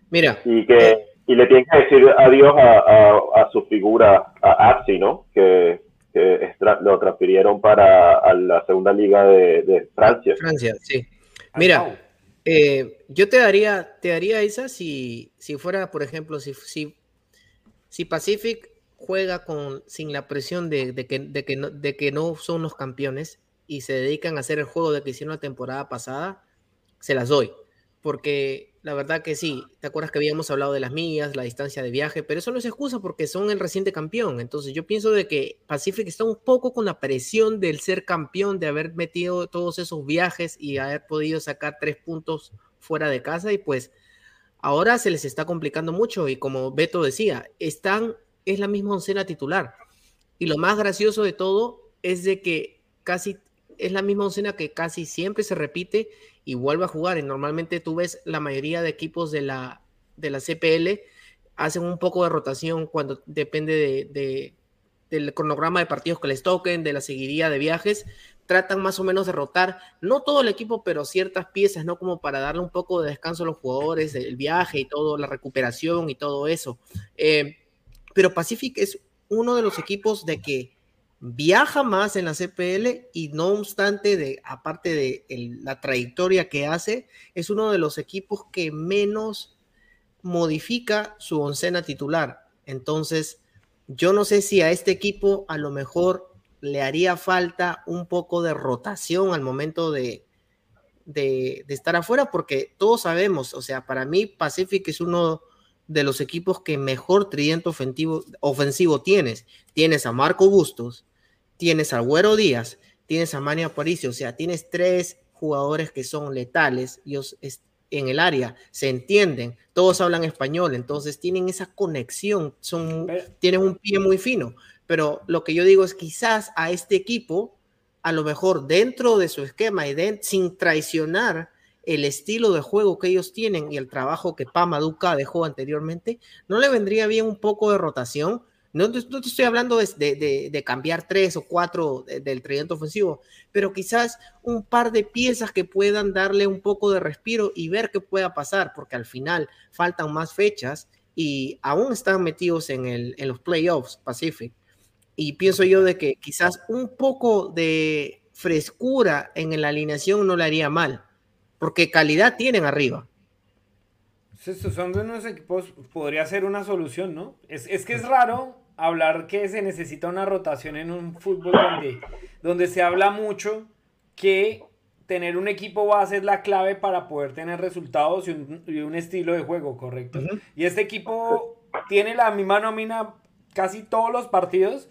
Mira. Y, que, y le tienen que decir adiós a, su figura, a Arsi, ¿no? Que, lo transfirieron para la segunda liga de, Francia. Francia, sí. Mira, eh, yo te daría, te daría esa si, si fuera, por ejemplo, si, si, si Pacific juega con, sin la presión de, que, de, que no, de que no son los campeones y se dedican a hacer el juego de que hicieron la temporada pasada, se las doy. Porque la verdad que sí, ¿te acuerdas que habíamos hablado de las millas, la distancia de viaje? Pero eso no es excusa porque son el reciente campeón. Entonces yo pienso de que Pacific está un poco con la presión del ser campeón, de haber metido todos esos viajes y haber podido sacar tres puntos fuera de casa y pues ahora se les está complicando mucho y como Beto decía, están es la misma oncena titular. Y lo más gracioso de todo es de que casi es la misma oncena que casi siempre se repite y vuelve a jugar. Y normalmente tú ves la mayoría de equipos de la, de la CPL hacen un poco de rotación cuando depende de, del cronograma de partidos que les toquen, de la seguidilla de viajes. Tratan más o menos de rotar, no todo el equipo, pero ciertas piezas, ¿no? Como para darle un poco de descanso a los jugadores, el viaje y todo, la recuperación y todo eso. Eh, pero Pacific es uno de los equipos de que viaja más en la CPL y no obstante de aparte de la trayectoria que hace, es uno de los equipos que menos modifica su oncena titular. Entonces, yo no sé si a este equipo a lo mejor le haría falta un poco de rotación al momento de, de, de estar afuera, porque todos sabemos, o sea, para mí Pacific es uno de los equipos que mejor tridente ofensivo, ofensivo tienes. Tienes a Marco Bustos, tienes a Güero Díaz, tienes a Mania Aparicio, o sea, tienes tres jugadores que son letales ellos en el área, se entienden, todos hablan español, entonces tienen esa conexión, son, tienen un pie muy fino. Pero lo que yo digo es quizás a este equipo, a lo mejor dentro de su esquema y sin traicionar el estilo de juego que ellos tienen y el trabajo que Pama Duca dejó anteriormente, ¿no le vendría bien un poco de rotación? No, te estoy hablando de, cambiar tres o cuatro del tridente ofensivo, pero quizás un par de piezas que puedan darle un poco de respiro y ver qué pueda pasar, porque al final faltan más fechas y aún están metidos en, el, en los playoffs Pacific. Y pienso yo de que quizás un poco de frescura en la alineación no le haría mal porque calidad tienen arriba. Estos son de unos equipos, podría ser una solución, ¿no? Es, que es raro hablar que se necesita una rotación en un fútbol donde, donde se habla mucho que tener un equipo base es la clave para poder tener resultados y un, estilo de juego correcto. Y este equipo tiene la misma nómina casi todos los partidos,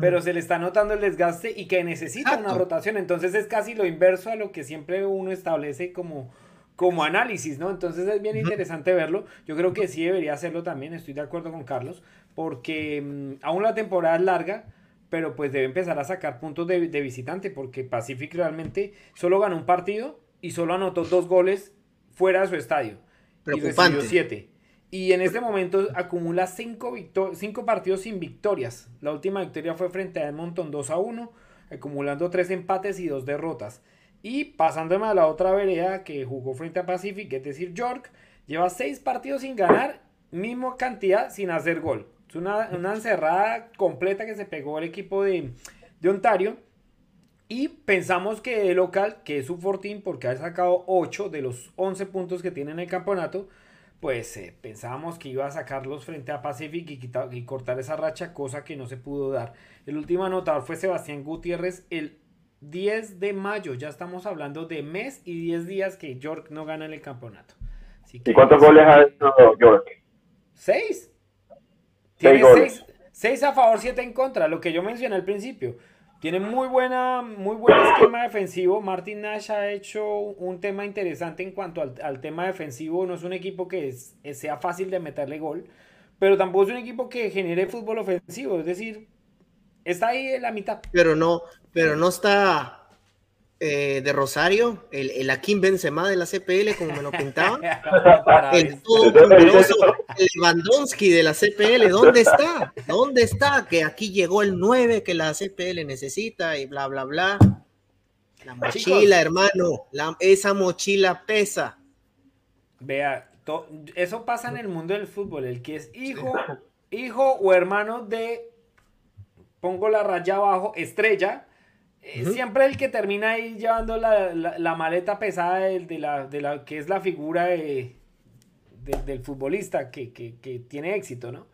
pero se le está notando el desgaste y que necesita una rotación. Entonces es casi lo inverso a lo que siempre uno establece como, como análisis, ¿no? Entonces es bien interesante verlo. Yo creo que sí debería hacerlo también, estoy de acuerdo con Carlos, porque mm, aún la temporada es larga, pero pues debe empezar a sacar puntos de, visitante, porque Pacific realmente solo ganó un partido y solo anotó dos goles fuera de su estadio. Preocupante. Y recibió siete. Y en este momento acumula cinco, cinco partidos sin victorias. La última victoria fue frente a Edmonton 2 a 1, acumulando tres empates y dos derrotas. Y pasándome a la otra vereda que jugó frente a Pacific, es decir, York, lleva seis partidos sin ganar, misma cantidad sin hacer gol. Es una, una encerrada completa que se pegó el equipo de, de Ontario. Y pensamos que el local, que es su fortín, porque ha sacado 8 de los 11 puntos que tiene en el campeonato, pues eh, pensábamos que iba a sacarlos frente a Pacific y, y cortar esa racha, cosa que no se pudo dar. El último anotador fue Sebastián Gutiérrez el 10 de mayo. Ya estamos hablando de mes y 10 días que York no gana en el campeonato. ¿Y cuántos goles ha hecho York? Seis. Tiene seis, seis, a favor, siete en contra, lo que yo mencioné al principio. Tiene muy buena, muy buen esquema defensivo. Martin Nash ha hecho un tema interesante en cuanto al, tema defensivo. No es un equipo que sea fácil de meterle gol, pero tampoco es un equipo que genere fútbol ofensivo. Es decir, está ahí en la mitad. Pero no, pero no está eh, de Rosario, el, el Akim Benzema de la CPL, como me lo pintaba. el todopoderoso Lewandowski de la CPL, ¿dónde está? ¿Dónde está? Que aquí llegó el 9 que la CPL necesita y bla, bla, bla. La mochila, hermano, esa mochila pesa. Vea, eso pasa en el mundo del fútbol. El que es hijo, hijo o hermano de, pongo la raya abajo, estrella, eh, siempre el que termina ahí llevando la, maleta pesada de, la, de la que es la figura del futbolista que, tiene éxito, ¿no?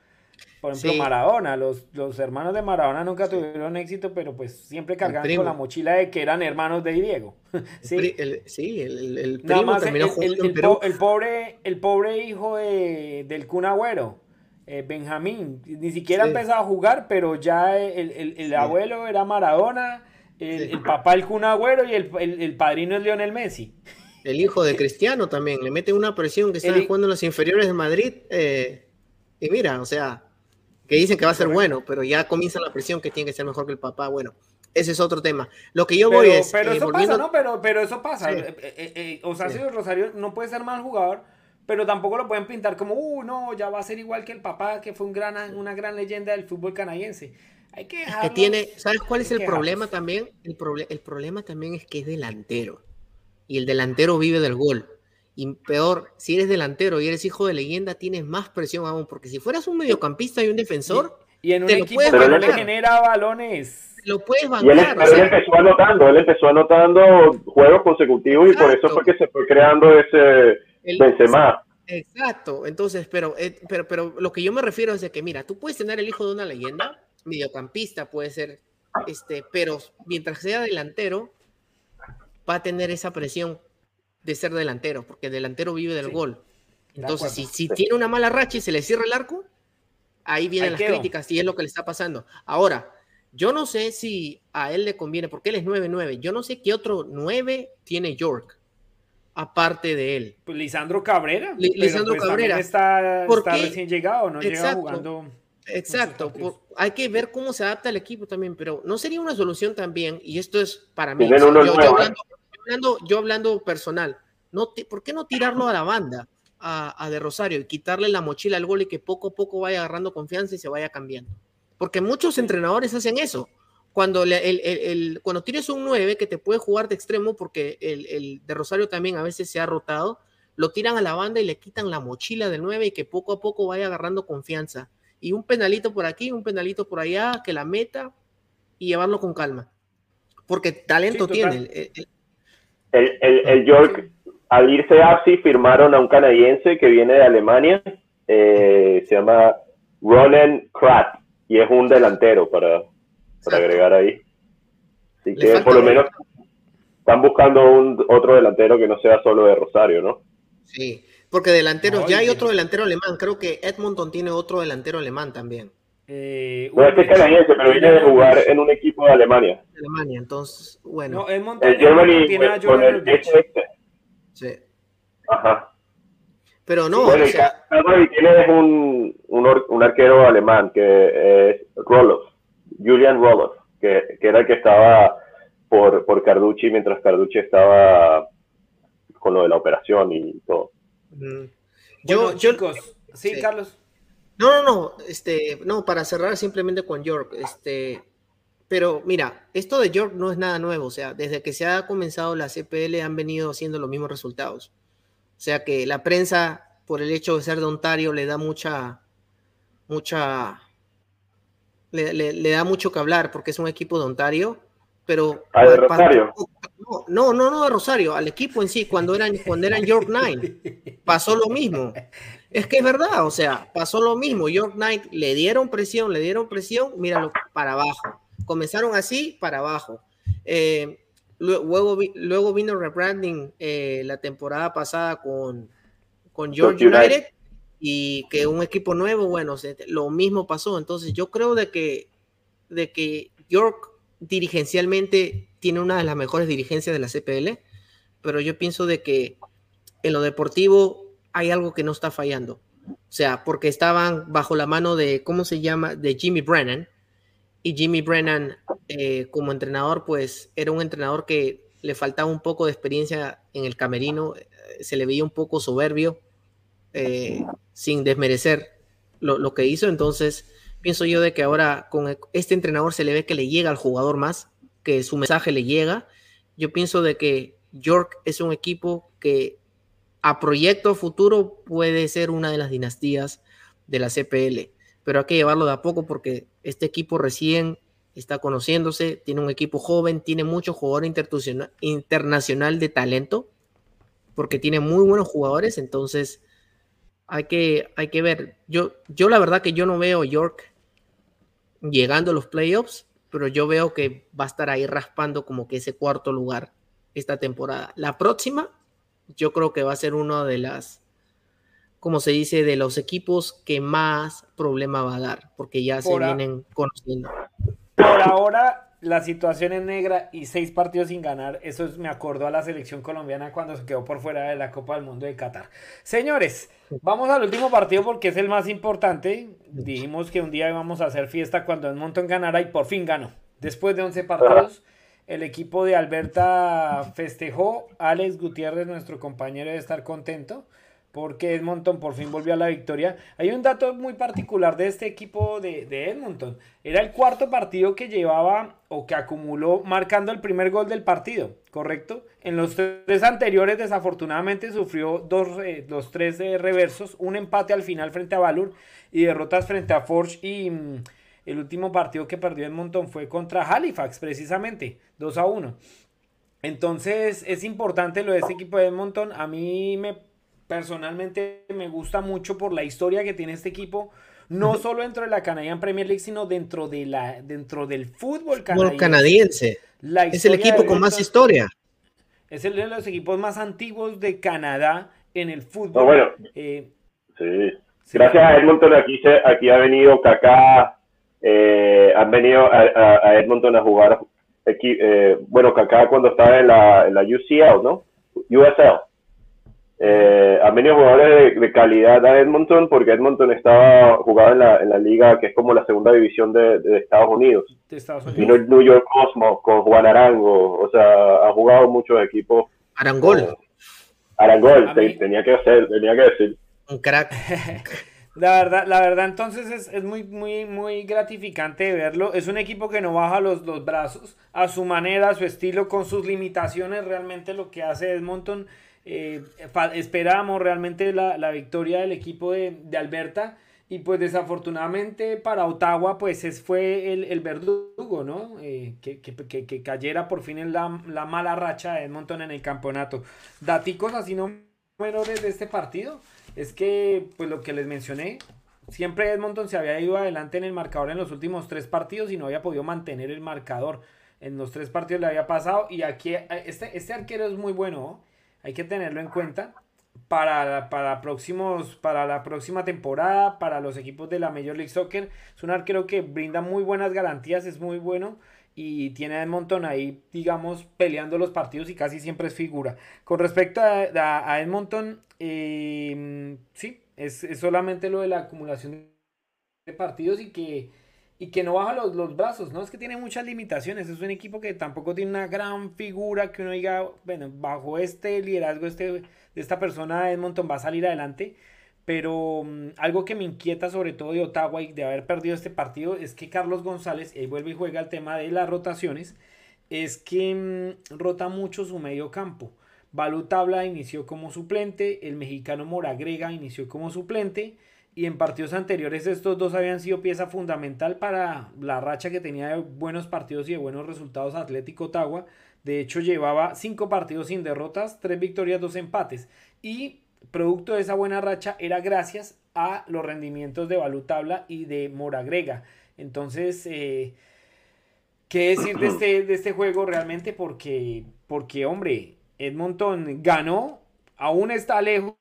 Por ejemplo, Maradona, los, los hermanos de Maradona nunca tuvieron éxito, pero pues siempre cargaban con la mochila de que eran hermanos de Diego. sí, el, sí, el, primo terminó el, pobre, el pobre hijo de, del Kun Agüero, eh, Benjamín, ni siquiera empezaba a jugar, pero ya el, abuelo era Maradona el, papá el Kun Agüero y el, padrino es Lionel Messi. El hijo de Cristiano también, le mete una presión que está jugando en los inferiores de Madrid. Eh, y mira, o sea, que dicen que va a ser bueno, pero ya comienza la presión que tiene que ser mejor que el papá. Bueno, ese es otro tema. Lo que yo voy es. Pero eh, eso pasa, ¿no? Pero, pero eso pasa. Eh, o sea, si Rosario no puede ser mal jugador, pero tampoco lo pueden pintar como, uh, no, ya va a ser igual que el papá, que fue un gran, una gran leyenda del fútbol canadiense. Hay que que tiene, ¿sabes cuál es el problema también? El, el problema también es que es delantero. Y el delantero vive del gol. Y peor, si eres delantero y eres hijo de leyenda, tienes más presión aún. Porque si fueras un mediocampista y un defensor, y, en un equipo que no le genera balones. Lo puedes bancar. él, empezó anotando, él empezó anotando juegos consecutivos y por eso fue que se fue creando ese Benzema. Exacto, entonces, pero, eh, pero, pero lo que yo me refiero es de que, mira, tú puedes tener el hijo de una leyenda, mediocampista puede ser, este, pero mientras sea delantero, va a tener esa presión de ser delantero, porque el delantero vive del gol. Entonces, si, si, tiene una mala racha y se le cierra el arco, ahí vienen las críticas y es lo que le está pasando. Ahora, yo no sé si a él le conviene, porque él es 9-9. Yo no sé qué otro 9 tiene York, aparte de él. Pues Lisandro Cabrera. Lisandro pues Cabrera. Está, está, recién llegado, no llega jugando. Exacto, hay que ver cómo se adapta el equipo también, pero no sería una solución también, y esto es para mí, yo, hablando, yo, hablando, personal, no ¿por qué no tirarlo a la banda, a, De Rosario, y quitarle la mochila al gol y que poco a poco vaya agarrando confianza y se vaya cambiando? Porque muchos entrenadores hacen eso. Cuando, el, cuando tienes un 9 que te puede jugar de extremo, porque el, De Rosario también a veces se ha rotado, lo tiran a la banda y le quitan la mochila del 9 y que poco a poco vaya agarrando confianza y un penalito por aquí, un penalito por allá, que la meta y llevarlo con calma. Porque talento tiene. El, el, York, al irse a APSI, firmaron a un canadiense que viene de Alemania, eh, se llama Ronen Krat, y es un delantero para, para agregar ahí. Así que por lo menos están buscando un otro delantero que no sea solo de Rosario, ¿no? Sí, porque delanteros, ya hay otro delantero alemán. Creo que Edmonton tiene otro delantero alemán también. Eh, no, es que es canadiense, pero viene de jugar en un equipo de Alemania. Alemania, entonces, bueno. No, Edmonton el Germany, tiene a con el Sí. Ajá. Pero no, bueno, o sea... tiene un, un, un, arquero alemán que es Roloff, Julian Roloff, que, que, era el que estaba por, por Carducci mientras Carducci estaba con lo de la operación y todo. Yo, chicos, sí, Carlos. No, no, no, este, no, para cerrar simplemente con York, este, pero mira, esto de York no es nada nuevo, o sea, desde que se ha comenzado la CPL han venido haciendo los mismos resultados. O sea que la prensa, por el hecho de ser de Ontario, le da mucha, mucha, le, da mucho que hablar porque es un equipo de Ontario, pero... Ah, Rosario. no, no, no, de Rosario, al equipo en sí, cuando eran, cuando eran York Nine. pasó lo mismo. Es que es verdad, o sea, pasó lo mismo. York Knight le dieron presión, le dieron presión, míralo, para abajo. Comenzaron así, para abajo. Eh, luego, luego vino rebranding eh, la temporada pasada con, con York United, y que un equipo nuevo, bueno, lo mismo pasó. Entonces yo creo de que, de que York dirigencialmente tiene una de las mejores dirigencias de la CPL, pero yo pienso de que en lo deportivo hay algo que no está fallando. O sea, porque estaban bajo la mano de, ¿cómo se llama? De Jimmy Brennan. Y Jimmy Brennan, eh, como entrenador, pues era un entrenador que le faltaba un poco de experiencia en el camerino, eh, se le veía un poco soberbio, eh, sin desmerecer lo, lo, que hizo. Entonces, pienso yo de que ahora con este entrenador se le ve que le llega al jugador más, que su mensaje le llega. Yo pienso de que York es un equipo que a proyecto futuro puede ser una de las dinastías de la CPL, pero hay que llevarlo de a poco porque este equipo recién está conociéndose, tiene un equipo joven, tiene mucho jugador internacional de talento, porque tiene muy buenos jugadores, entonces hay que, hay que ver. Yo, yo la verdad que yo no veo York llegando a los playoffs, pero yo veo que va a estar ahí raspando como que ese cuarto lugar esta temporada. La próxima yo creo que va a ser uno de las, como se dice, de los equipos que más problema va a dar, porque ya se vienen conociendo. Por ahora, la situación es negra y seis partidos sin ganar. Eso me acordó a la selección colombiana cuando se quedó por fuera de la Copa del Mundo de Qatar. Señores, vamos al último partido porque es el más importante. Dijimos que un día íbamos a hacer fiesta cuando Edmonton ganara y por fin ganó. Después de 11 partidos. El equipo de Alberta festejó. Alex Gutiérrez, nuestro compañero, debe estar contento porque Edmonton por fin volvió a la victoria. Hay un dato muy particular de este equipo de, Edmonton. Era el cuarto partido que llevaba o que acumuló marcando el primer gol del partido, ¿correcto? En los tres anteriores desafortunadamente sufrió dos, eh, los tres eh, reversos, un empate al final frente a Valur y derrotas frente a Forge y... Mm, el último partido que perdió Edmonton fue contra Halifax, precisamente, 2 a 1. Entonces es importante lo de este equipo de Edmonton. A mí me personalmente me gusta mucho por la historia que tiene este equipo. No solo dentro de la Canadian Premier League, sino dentro, de la, dentro del fútbol canadiense. canadiense. es el equipo con más historia. Es el de los equipos más antiguos de Canadá en el fútbol. bueno, eh, sí. Gracias a Edmonton aquí, se, aquí ha venido Kaká, eh, han venido a, Edmonton a jugar, eh, bueno, Kaká cuando estaba en la, en la UCL, ¿no? USL. Eh, han venido jugadores de, calidad a Edmonton porque Edmonton estaba jugado en la, en la liga que es como la segunda división de, Estados Unidos. Vino el New York Cosmos con Juan Arango, o sea, ha jugado muchos equipos. Arangol. Arangol, tenía que hacer, tenía que decir. Un crack. La verdad, la verdad entonces es, es, muy, muy, muy gratificante verlo. Es un equipo que no baja los, los brazos a su manera, a su estilo, con sus limitaciones. Realmente lo que hace Edmonton. Eh, esperábamos realmente la, la, victoria del equipo de, de, Alberta. Y pues desafortunadamente para Ottawa pues es, fue el, el verdugo, ¿no? Eh, que, que, que, que, cayera por fin en la, la, mala racha de Edmonton en el campeonato. Daticos así no menores de este partido es que, pues lo que les mencioné, siempre Edmonton se había ido adelante en el marcador en los últimos tres partidos y no había podido mantener el marcador. En los tres partidos le había pasado y aquí este, este arquero es muy bueno, hay que tenerlo en cuenta para, para, próximos, para la próxima temporada, para los equipos de la Major League Soccer. Es un arquero que brinda muy buenas garantías, es muy bueno y tiene a Edmonton ahí, digamos, peleando los partidos y casi siempre es figura. Con respecto a, Edmonton, em, sí, es, solamente lo de la acumulación de partidos y que, y que no baja los, los, brazos, ¿no? Es que tiene muchas limitaciones, es un equipo que tampoco tiene una gran figura que uno diga, bueno, bajo este liderazgo este, de esta persona Edmonton va a salir adelante pero mm, algo que me inquieta sobre todo de Ottawa y de haber perdido este partido es que Carlos González, él vuelve y juega el tema de las rotaciones, es que mm, rota mucho su medio campo. Balú Tabla inició como suplente, el mexicano Moragrega inició como suplente y en partidos anteriores estos dos habían sido pieza fundamental para la racha que tenía de buenos partidos y de buenos resultados Atlético Ottawa. De hecho llevaba cinco partidos sin derrotas, tres victorias, dos empates y producto de esa buena racha era gracias a los rendimientos de Valutabla y de Moragrega. Entonces, eh, ¿qué decir de este, de este juego realmente? Porque, porque, hombre, Edmonton ganó, aún está lejos,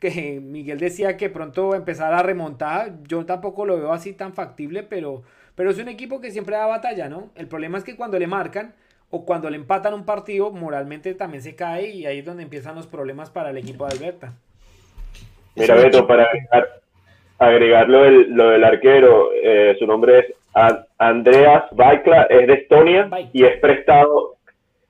que Miguel decía que pronto empezara a remontar, yo tampoco lo veo así tan factible, pero, pero es un equipo que siempre da batalla, ¿no? El problema es que cuando le marcan o cuando le empatan un partido, moralmente también se cae y ahí es donde empiezan los problemas para el equipo de Alberta. Mira, Beto, para agregar, lo, del, arquero, eh, su nombre es Andreas Baikla, es de Estonia y es prestado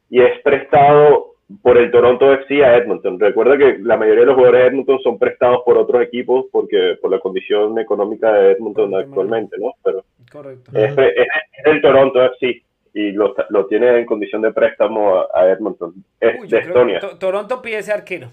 y es prestado por el Toronto FC a Edmonton. Recuerda que la mayoría de los jugadores de Edmonton son prestados por otros equipos porque por la condición económica de Edmonton actualmente, ¿no? Pero Correcto. Es, el Toronto FC y lo, tiene en condición de préstamo a, Edmonton. Es de Estonia. Toronto pide ese arquero.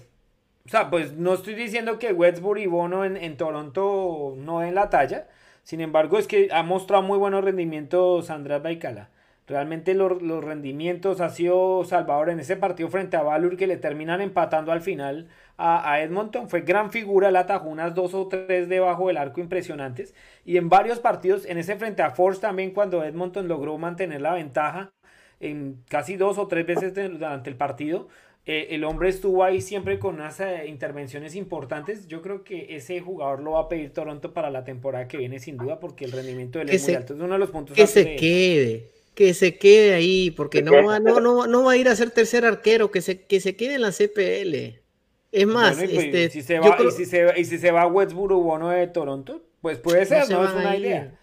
O sea, pues no estoy diciendo que Westbury y Bono en, en Toronto no den la talla. Sin embargo, es que ha mostrado muy buenos rendimientos Andrés Baikala. Realmente los, rendimientos ha sido Salvador en ese partido frente a Valur que le terminan empatando al final a, a, Edmonton. Fue gran figura, la atajó unas dos o tres debajo del arco impresionantes. Y en varios partidos, en ese frente a Force también cuando Edmonton logró mantener la ventaja en casi dos o tres veces durante el partido. Eh, el hombre estuvo ahí siempre con unas eh, intervenciones importantes. Yo creo que ese jugador lo va a pedir Toronto para la temporada que viene sin duda porque el rendimiento de él es muy alto. Es uno de los puntos que se quede que se quede ahí, porque no va, no, no, no va a ir a ser tercer arquero, que se, que se quede en la CPL. Es más, este, y, si se va, y, si se, y si se va a Westboro Bono de Toronto, pues puede ser, no, es una idea.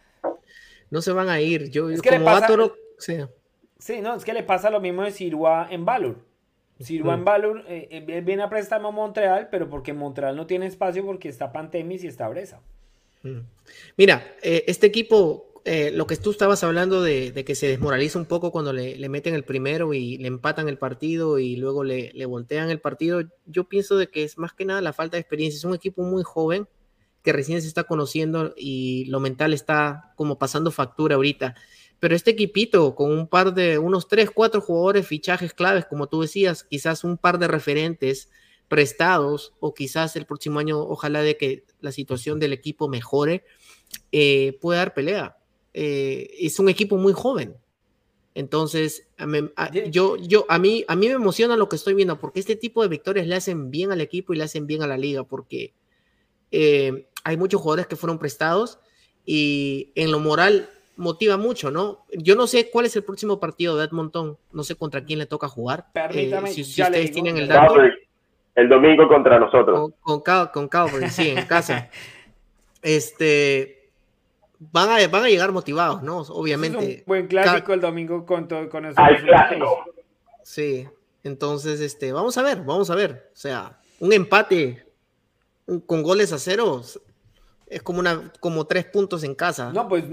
No se van a ir. Yo, es que como pasa, sí. sí. no, es que le pasa lo mismo de Sirua en Valor. Sirua en Valor, eh, eh, viene a préstamo a Montreal, pero porque Montreal no tiene espacio porque está Pantemis y está Bresa. Mira, eh, este equipo eh, lo que tú estabas hablando de, que se desmoraliza un poco cuando le, meten el primero y le empatan el partido y luego le, voltean el partido, yo pienso de que es más que nada la falta de experiencia. Es un equipo muy joven que recién se está conociendo y lo mental está como pasando factura ahorita. Pero este equipito con un par de, unos tres, cuatro jugadores, fichajes claves, como tú decías, quizás un par de referentes prestados o quizás el próximo año, ojalá de que la situación del equipo mejore, eh, puede dar pelea eh, es un equipo muy joven. Entonces, a, yo, yo, a, mí, a mí me emociona lo que estoy viendo, porque este tipo de victorias le hacen bien al equipo y le hacen bien a la liga, porque eh, hay muchos jugadores que fueron prestados y en lo moral motiva mucho, ¿no? Yo no sé cuál es el próximo partido de Edmonton, no sé contra quién le toca jugar. Eh, Permítame, si, ustedes tienen el dato. El domingo contra nosotros. Con, con, con sí, en casa. este, van a, van a llegar motivados, ¿no? Obviamente. Es un buen clásico el domingo con, todo, con eso. clásico. Sí, entonces, este, vamos a ver, vamos a ver. O sea, un empate con goles a cero es como, una, como tres puntos en casa. No, pues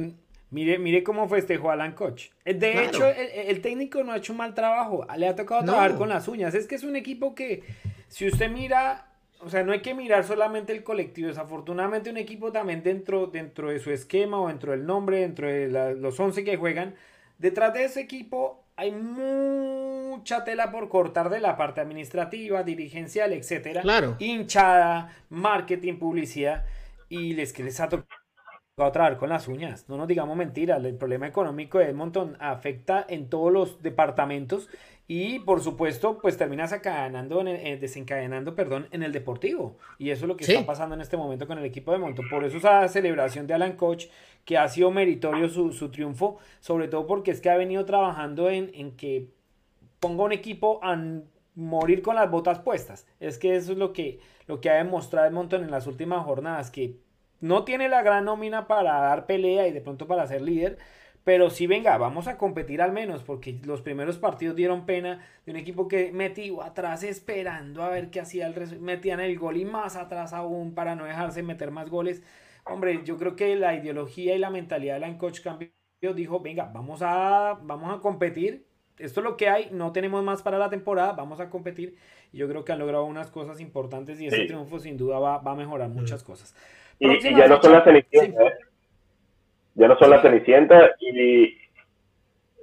mire, mire cómo festejó Alan Koch. Eh, de hecho, el, técnico no ha hecho un mal trabajo. Le ha tocado trabajar con las uñas. Es que es un equipo que, si usted mira o sea, no hay que mirar solamente el colectivo. Desafortunadamente un equipo también dentro, dentro de su esquema o dentro del nombre, dentro de los 11 que juegan, detrás de ese equipo hay mucha tela por cortar de la parte administrativa, dirigencial, etcétera. Claro. Hinchada, marketing, publicidad. Y les que les ha tocado trabajar con las uñas. No nos digamos mentiras. El problema económico de Edmonton afecta en todos los departamentos y por supuesto, pues terminas desencadenando, eh, desencadenando perdón, en el deportivo. Y eso es lo que está pasando en este momento con el equipo de Monto. Por eso esa celebración de Alan Coach, que ha sido meritorio su, triunfo, sobre todo porque es que ha venido trabajando en, en que ponga un equipo a morir con las botas puestas. Es que eso es lo que, lo que ha demostrado Edmonton en las últimas jornadas, que no tiene la gran nómina para dar pelea y de pronto para ser líder, pero sí, venga, vamos a competir al menos, porque los primeros partidos dieron pena de un equipo que metió atrás esperando a ver qué hacía el metían el gol y más atrás aún para no dejarse meter más goles. Hombre, yo creo que la ideología y la mentalidad de la coach cambió. Dijo, venga, vamos a, vamos a competir. Esto es lo que hay, no tenemos más para la temporada, vamos a competir. Yo creo que han logrado unas cosas importantes y ese triunfo sin duda va, a mejorar muchas cosas. Y, ya no son las ya no son la Cenicienta y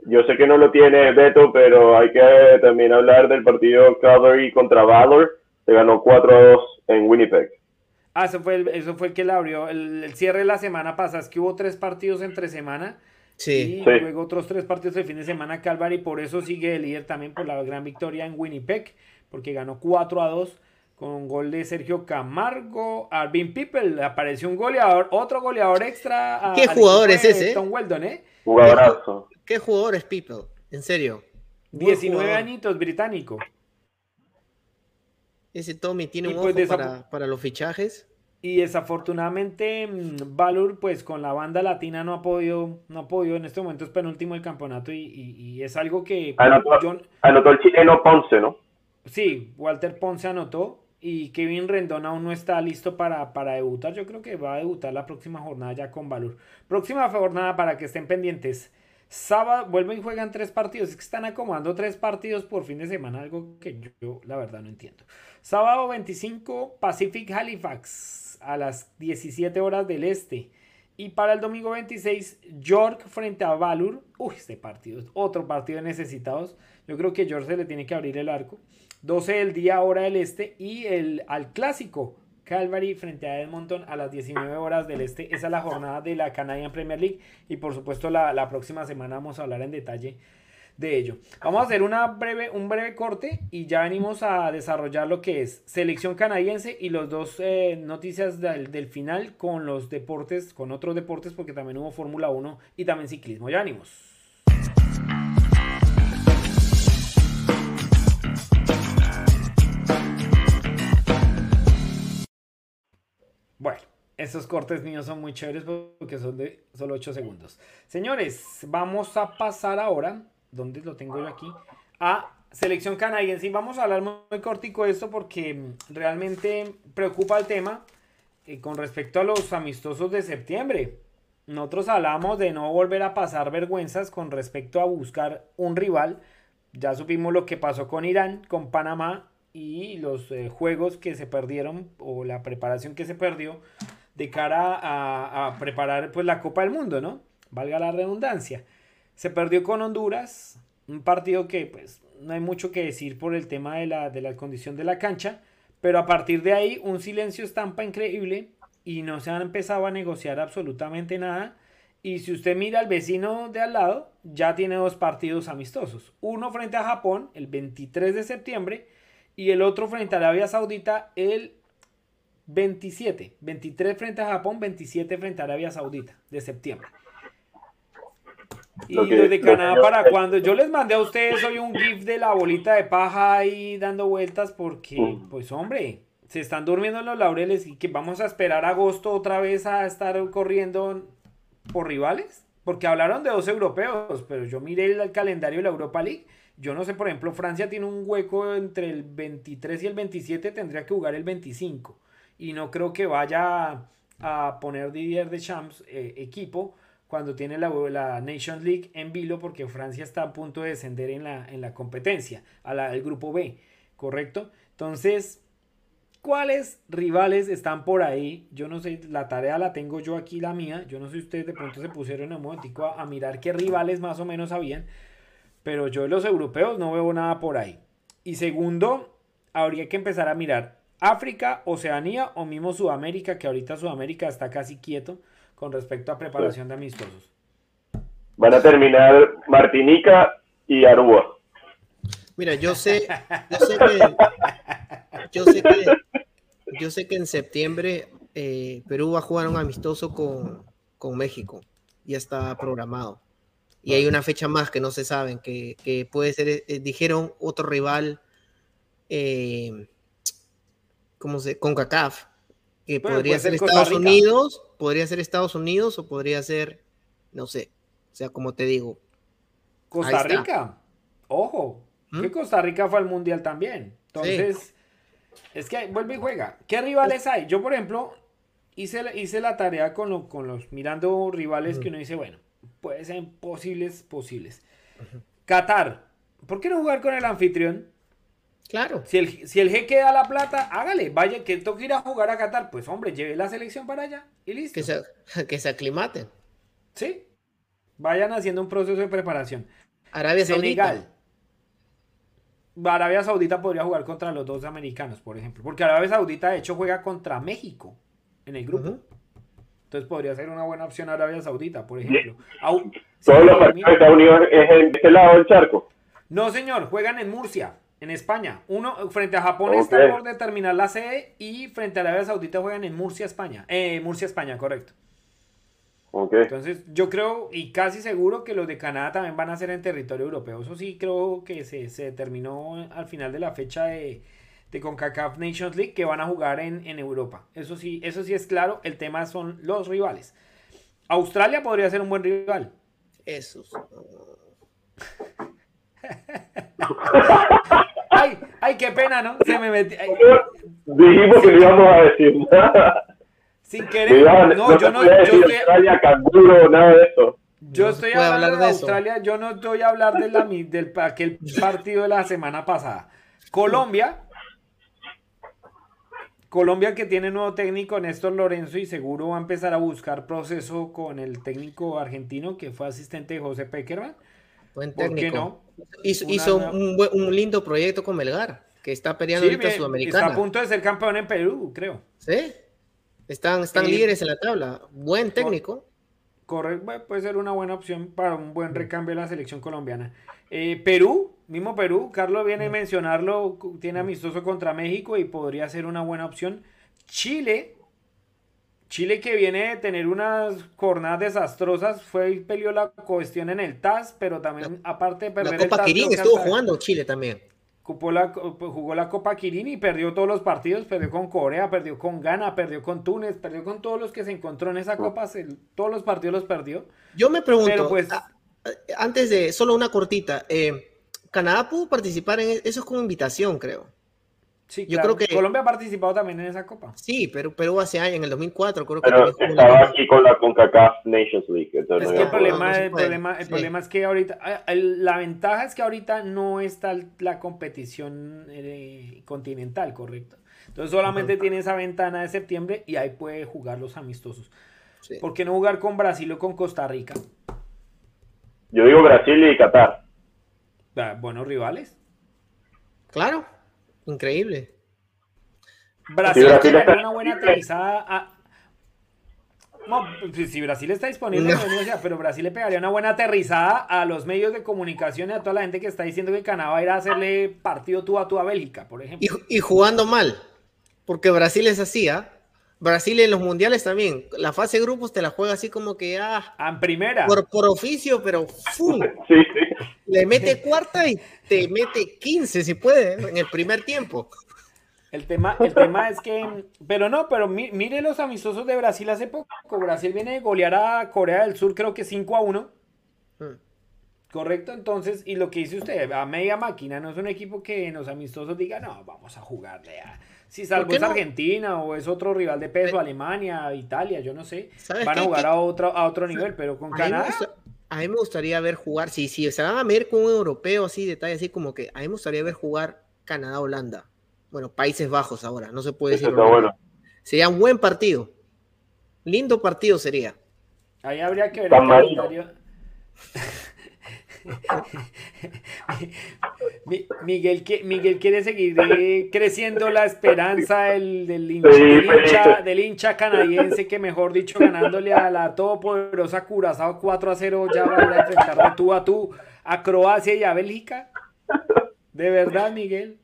yo sé que no lo tiene Beto, pero hay que también hablar del partido Calvary contra Valor. Se ganó 4 a 2 en Winnipeg. Ah, eso fue el, eso fue el que le abrió el, cierre de la semana pasada. Es que hubo tres partidos entre semana. Sí. Y luego otros tres partidos el fin de semana Calvary. Por eso sigue el líder también por la gran victoria en Winnipeg. Porque ganó 4 a 2 con un gol de Sergio Camargo. Arvin People apareció un goleador, otro goleador extra. ¿Qué jugador es ese? Tom Weldon, ¿eh? Jugadorazo. ¿Qué jugador es People? En serio. 19 añitos, británico. Ese Tommy tiene un pues ojo para, los fichajes. Y desafortunadamente mm, Valur, pues con la banda latina no ha podido, no ha podido, en este momento es penúltimo el campeonato y, es algo que... Anotó, el chileno Ponce, ¿no? Sí, Walter Ponce anotó y Kevin Rendón aún no está listo para, para debutar. Yo creo que va a debutar la próxima jornada ya con Valur. Próxima jornada para que estén pendientes. Sábado vuelven y juegan tres partidos. Es que están acomodando tres partidos por fin de semana, algo que yo, la verdad no entiendo. Sábado 25, Pacific Halifax a las 17 horas del este. Y para el domingo 26, York frente a Valur. Uy, este partido otro partido de necesitados. Yo creo que York se le tiene que abrir el arco. 12 del día, hora del este. Y el, al clásico, Calvary frente a Edmonton a las 19 horas del este. Esa es la jornada de la Canadian Premier League y por supuesto la, próxima semana vamos a hablar en detalle de ello. Vamos a hacer una breve, un breve corte y ya venimos a desarrollar lo que es selección canadiense y los dos eh, noticias del, del, final con los deportes, con otros deportes porque también hubo Fórmula 1 y también ciclismo. Ya venimos. Esos cortes míos son muy chéveres porque son de solo 8 segundos. Señores, vamos a pasar ahora, ¿dónde lo tengo yo aquí? A selección canadiense. Y vamos a hablar muy cortico de esto porque realmente preocupa el tema eh, con respecto a los amistosos de septiembre. Nosotros hablamos de no volver a pasar vergüenzas con respecto a buscar un rival. Ya supimos lo que pasó con Irán, con Panamá y los eh, juegos que se perdieron o la preparación que se perdió de cara a, preparar pues la Copa del Mundo, ¿no? Valga la redundancia. Se perdió con Honduras, un partido que pues no hay mucho que decir por el tema de la, de la condición de la cancha, pero a partir de ahí un silencio estampa increíble y no se han empezado a negociar absolutamente nada. Y si usted mira al vecino de al lado, ya tiene dos partidos amistosos. Uno frente a Japón el 23 de septiembre y el otro frente a Arabia Saudita el 27. 23 frente a Japón, 27 frente a Arabia Saudita de septiembre. Y los de Canadá para cuando yo les mandé a ustedes hoy un GIF de la bolita de paja ahí dando vueltas porque, mm. pues hombre, se están durmiendo en los laureles y que vamos a esperar agosto otra vez a estar corriendo por rivales. Porque hablaron de dos europeos, pero yo miré el calendario de la Europa League yo no sé, por ejemplo, Francia tiene un hueco entre el 23 y el 27, tendría que jugar el 25. Y no creo que vaya a poner Didier de Champs eh, equipo cuando tiene la, la Nations League en vilo porque Francia está a punto de descender en la, en la competencia, al grupo B, ¿correcto? Entonces, ¿cuáles rivales están por ahí? Yo no sé, la tarea la tengo yo aquí, la mía. Yo no sé si ustedes de pronto se pusieron en un momentico a mirar qué rivales más o menos habían pero yo de los europeos no veo nada por ahí. Y segundo, habría que empezar a mirar África, Oceanía o mismo Sudamérica, que ahorita Sudamérica está casi quieto con respecto a preparación de amistosos. Van a terminar Martinica y Aruba. Mira, yo sé, yo sé que, yo sé que, yo sé que en septiembre eh, Perú va a jugar un amistoso con, con México. Ya está programado. Y hay una fecha más que no se saben, que, puede ser, eh, dijeron otro rival, eh, ¿cómo se? Con CACAF, que podría ser, Estados Unidos, podría ser Estados Unidos o podría ser, no sé, o sea, como te digo. Costa Rica, ojo, que ¿Mm? Costa Rica fue al Mundial también. Entonces, es que vuelve y juega. ¿Qué rivales hay? Yo, por ejemplo, hice, hice la tarea con, con los, mirando rivales que uno dice, bueno, puede ser posibles, posibles. Qatar, ¿por qué no jugar con el anfitrión? Claro. Si el, si el jeque da la plata, hágale, vaya, que toque ir a jugar a Qatar, pues hombre, lleve la selección para allá y listo. Que se, que se aclimaten. Sí. Vayan haciendo un proceso de preparación. Arabia Senegal. Arabia Saudita podría jugar contra los dos americanos, por ejemplo. Porque Arabia Saudita, de hecho, juega contra México en el grupo. Entonces podría ser una buena opción Arabia Saudita, por ejemplo. ¿Todos los partidos de Estados Unidos es en este lado del charco? No, señor, juegan en Murcia, en España. Uno frente a Japón está por determinar la sede y frente a Arabia Saudita juegan en Murcia, España. Eh, Murcia, España, correcto. Entonces, yo creo y casi seguro que los de Canadá también van a ser en territorio europeo. Eso sí, creo que se, se determinó al final de la fecha de, de CONCACAF Nations League que van a jugar en, Europa. Eso sí, eso sí es claro. El tema son los rivales. Australia podría ser un buen rival. Eso. ay, qué pena, ¿no? Se me metió. Dijimos que no íbamos a decir nada. Sin querer. no, yo no. Yo estoy, Australia, canguro, nada de eso. Yo estoy hablando de, Australia, yo no estoy a hablar de la, del aquel partido de la semana pasada. Colombia. Colombia que tiene nuevo técnico Néstor Lorenzo y seguro va a empezar a buscar proceso con el técnico argentino que fue asistente de José Peckerman. Buen técnico. ¿Por qué no? Hizo, un, lindo proyecto con Melgar, que está peleando sí, ahorita Sudamericana. Está a punto de ser campeón en Perú, creo. ¿Sí? Están, están líderes en la tabla. Buen técnico. Correcto, puede ser una buena opción para un buen recambio de la selección colombiana. Eh, Perú, mismo Perú, Carlos viene a mm. mencionarlo, tiene mm. amistoso contra México y podría ser una buena opción. Chile, Chile que viene de tener unas jornadas desastrosas, fue y peleó la cuestión en el TAS, pero también aparte de perder la Copa Quirín estuvo jugando Chile también jugó la Copa Kirin y perdió todos los partidos, perdió con Corea, perdió con Ghana, perdió con Túnez, perdió con todos los que se encontró en esa Copa, todos los partidos los perdió. Yo me pregunto, pues, antes de, solo una cortita, eh, ¿Canadá pudo participar en e-, eso es como invitación, creo? Sí, yo creo que Colombia ha participado también en esa copa. Sí, pero Perú hace años, en el 2004, creo pero que estaba aquí con la CONCACAF Nations League. es que el problema, el, problema, el problema es que ahorita, ah, la ventaja es que ahorita no está la competición eh, continental, correcto. Entonces solamente tiene esa ventana de septiembre y ahí puede jugar los amistosos. ¿Por qué no jugar con Brasil o con Costa Rica? Yo digo Brasil y Qatar. Ah, buenos rivales. Claro. Increíble. Brasil, Brasil una buena aterrizada a... No, pues, si Brasil está disponible, pero Brasil le pegaría una buena aterrizada a los medios de comunicación y a toda la gente que está diciendo que Canadá va a ir a hacerle partido tú a tú a Bélgica, por ejemplo. Y, jugando mal, porque Brasil es así, ¿ah? Brasil en los mundiales también. La fase de grupos te la juega así como que ah, en primera. Por, por oficio, pero le mete cuarta y te mete 15 si puede en el primer tiempo. El tema, el tema es que, pero no, pero mire los amistosos de Brasil hace poco. Brasil viene de golear a Corea del Sur, creo que 5 a 1. Hmm. Correcto, entonces, y lo que dice usted, a media máquina, no es un equipo que en los amistosos diga, no, vamos a jugarle a si salvo es Argentina o es otro rival de peso, Alemania, Italia, yo no sé, van a jugar a otro, a otro nivel, pero con Canadá. a mí me gustaría ver jugar, si, si se van a ver con un europeo así, detalle así como que, a mí me gustaría ver jugar Canadá-Holanda. Bueno, Países Bajos ahora, no se puede decir. Sería un buen partido. Lindo partido sería. Ahí habría que ver el Miguel, Miguel quiere seguir eh, creciendo la esperanza del, del, hincha, del, hincha, canadiense que, mejor dicho, ganándole a la todopoderosa Curazao 4 a 0, ya va a enfrentar de tú a tú a Croacia y a Bélgica. ¿De verdad, Miguel?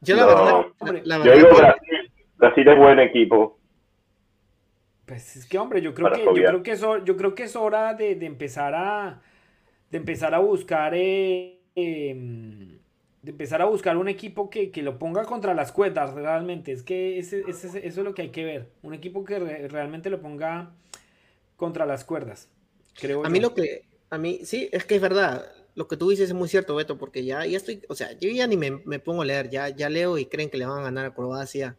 Yo la verdad, yo digo Brasil, Brasil es buen equipo. Pues es que, hombre, yo creo que, yo creo que, eso, yo creo que es hora de empezar a de empezar a buscar eh, em, de empezar a buscar un equipo que, lo ponga contra las cuerdas realmente. Es que eso es lo que hay que ver. Un equipo que realmente lo ponga contra las cuerdas creo a mí lo que a mí sí es que es verdad. Lo que tú dices es muy cierto Beto porque ya ya estoy o sea yo ya ni me, pongo a leer. Ya ya leo y creen que le van a ganar a Croacia.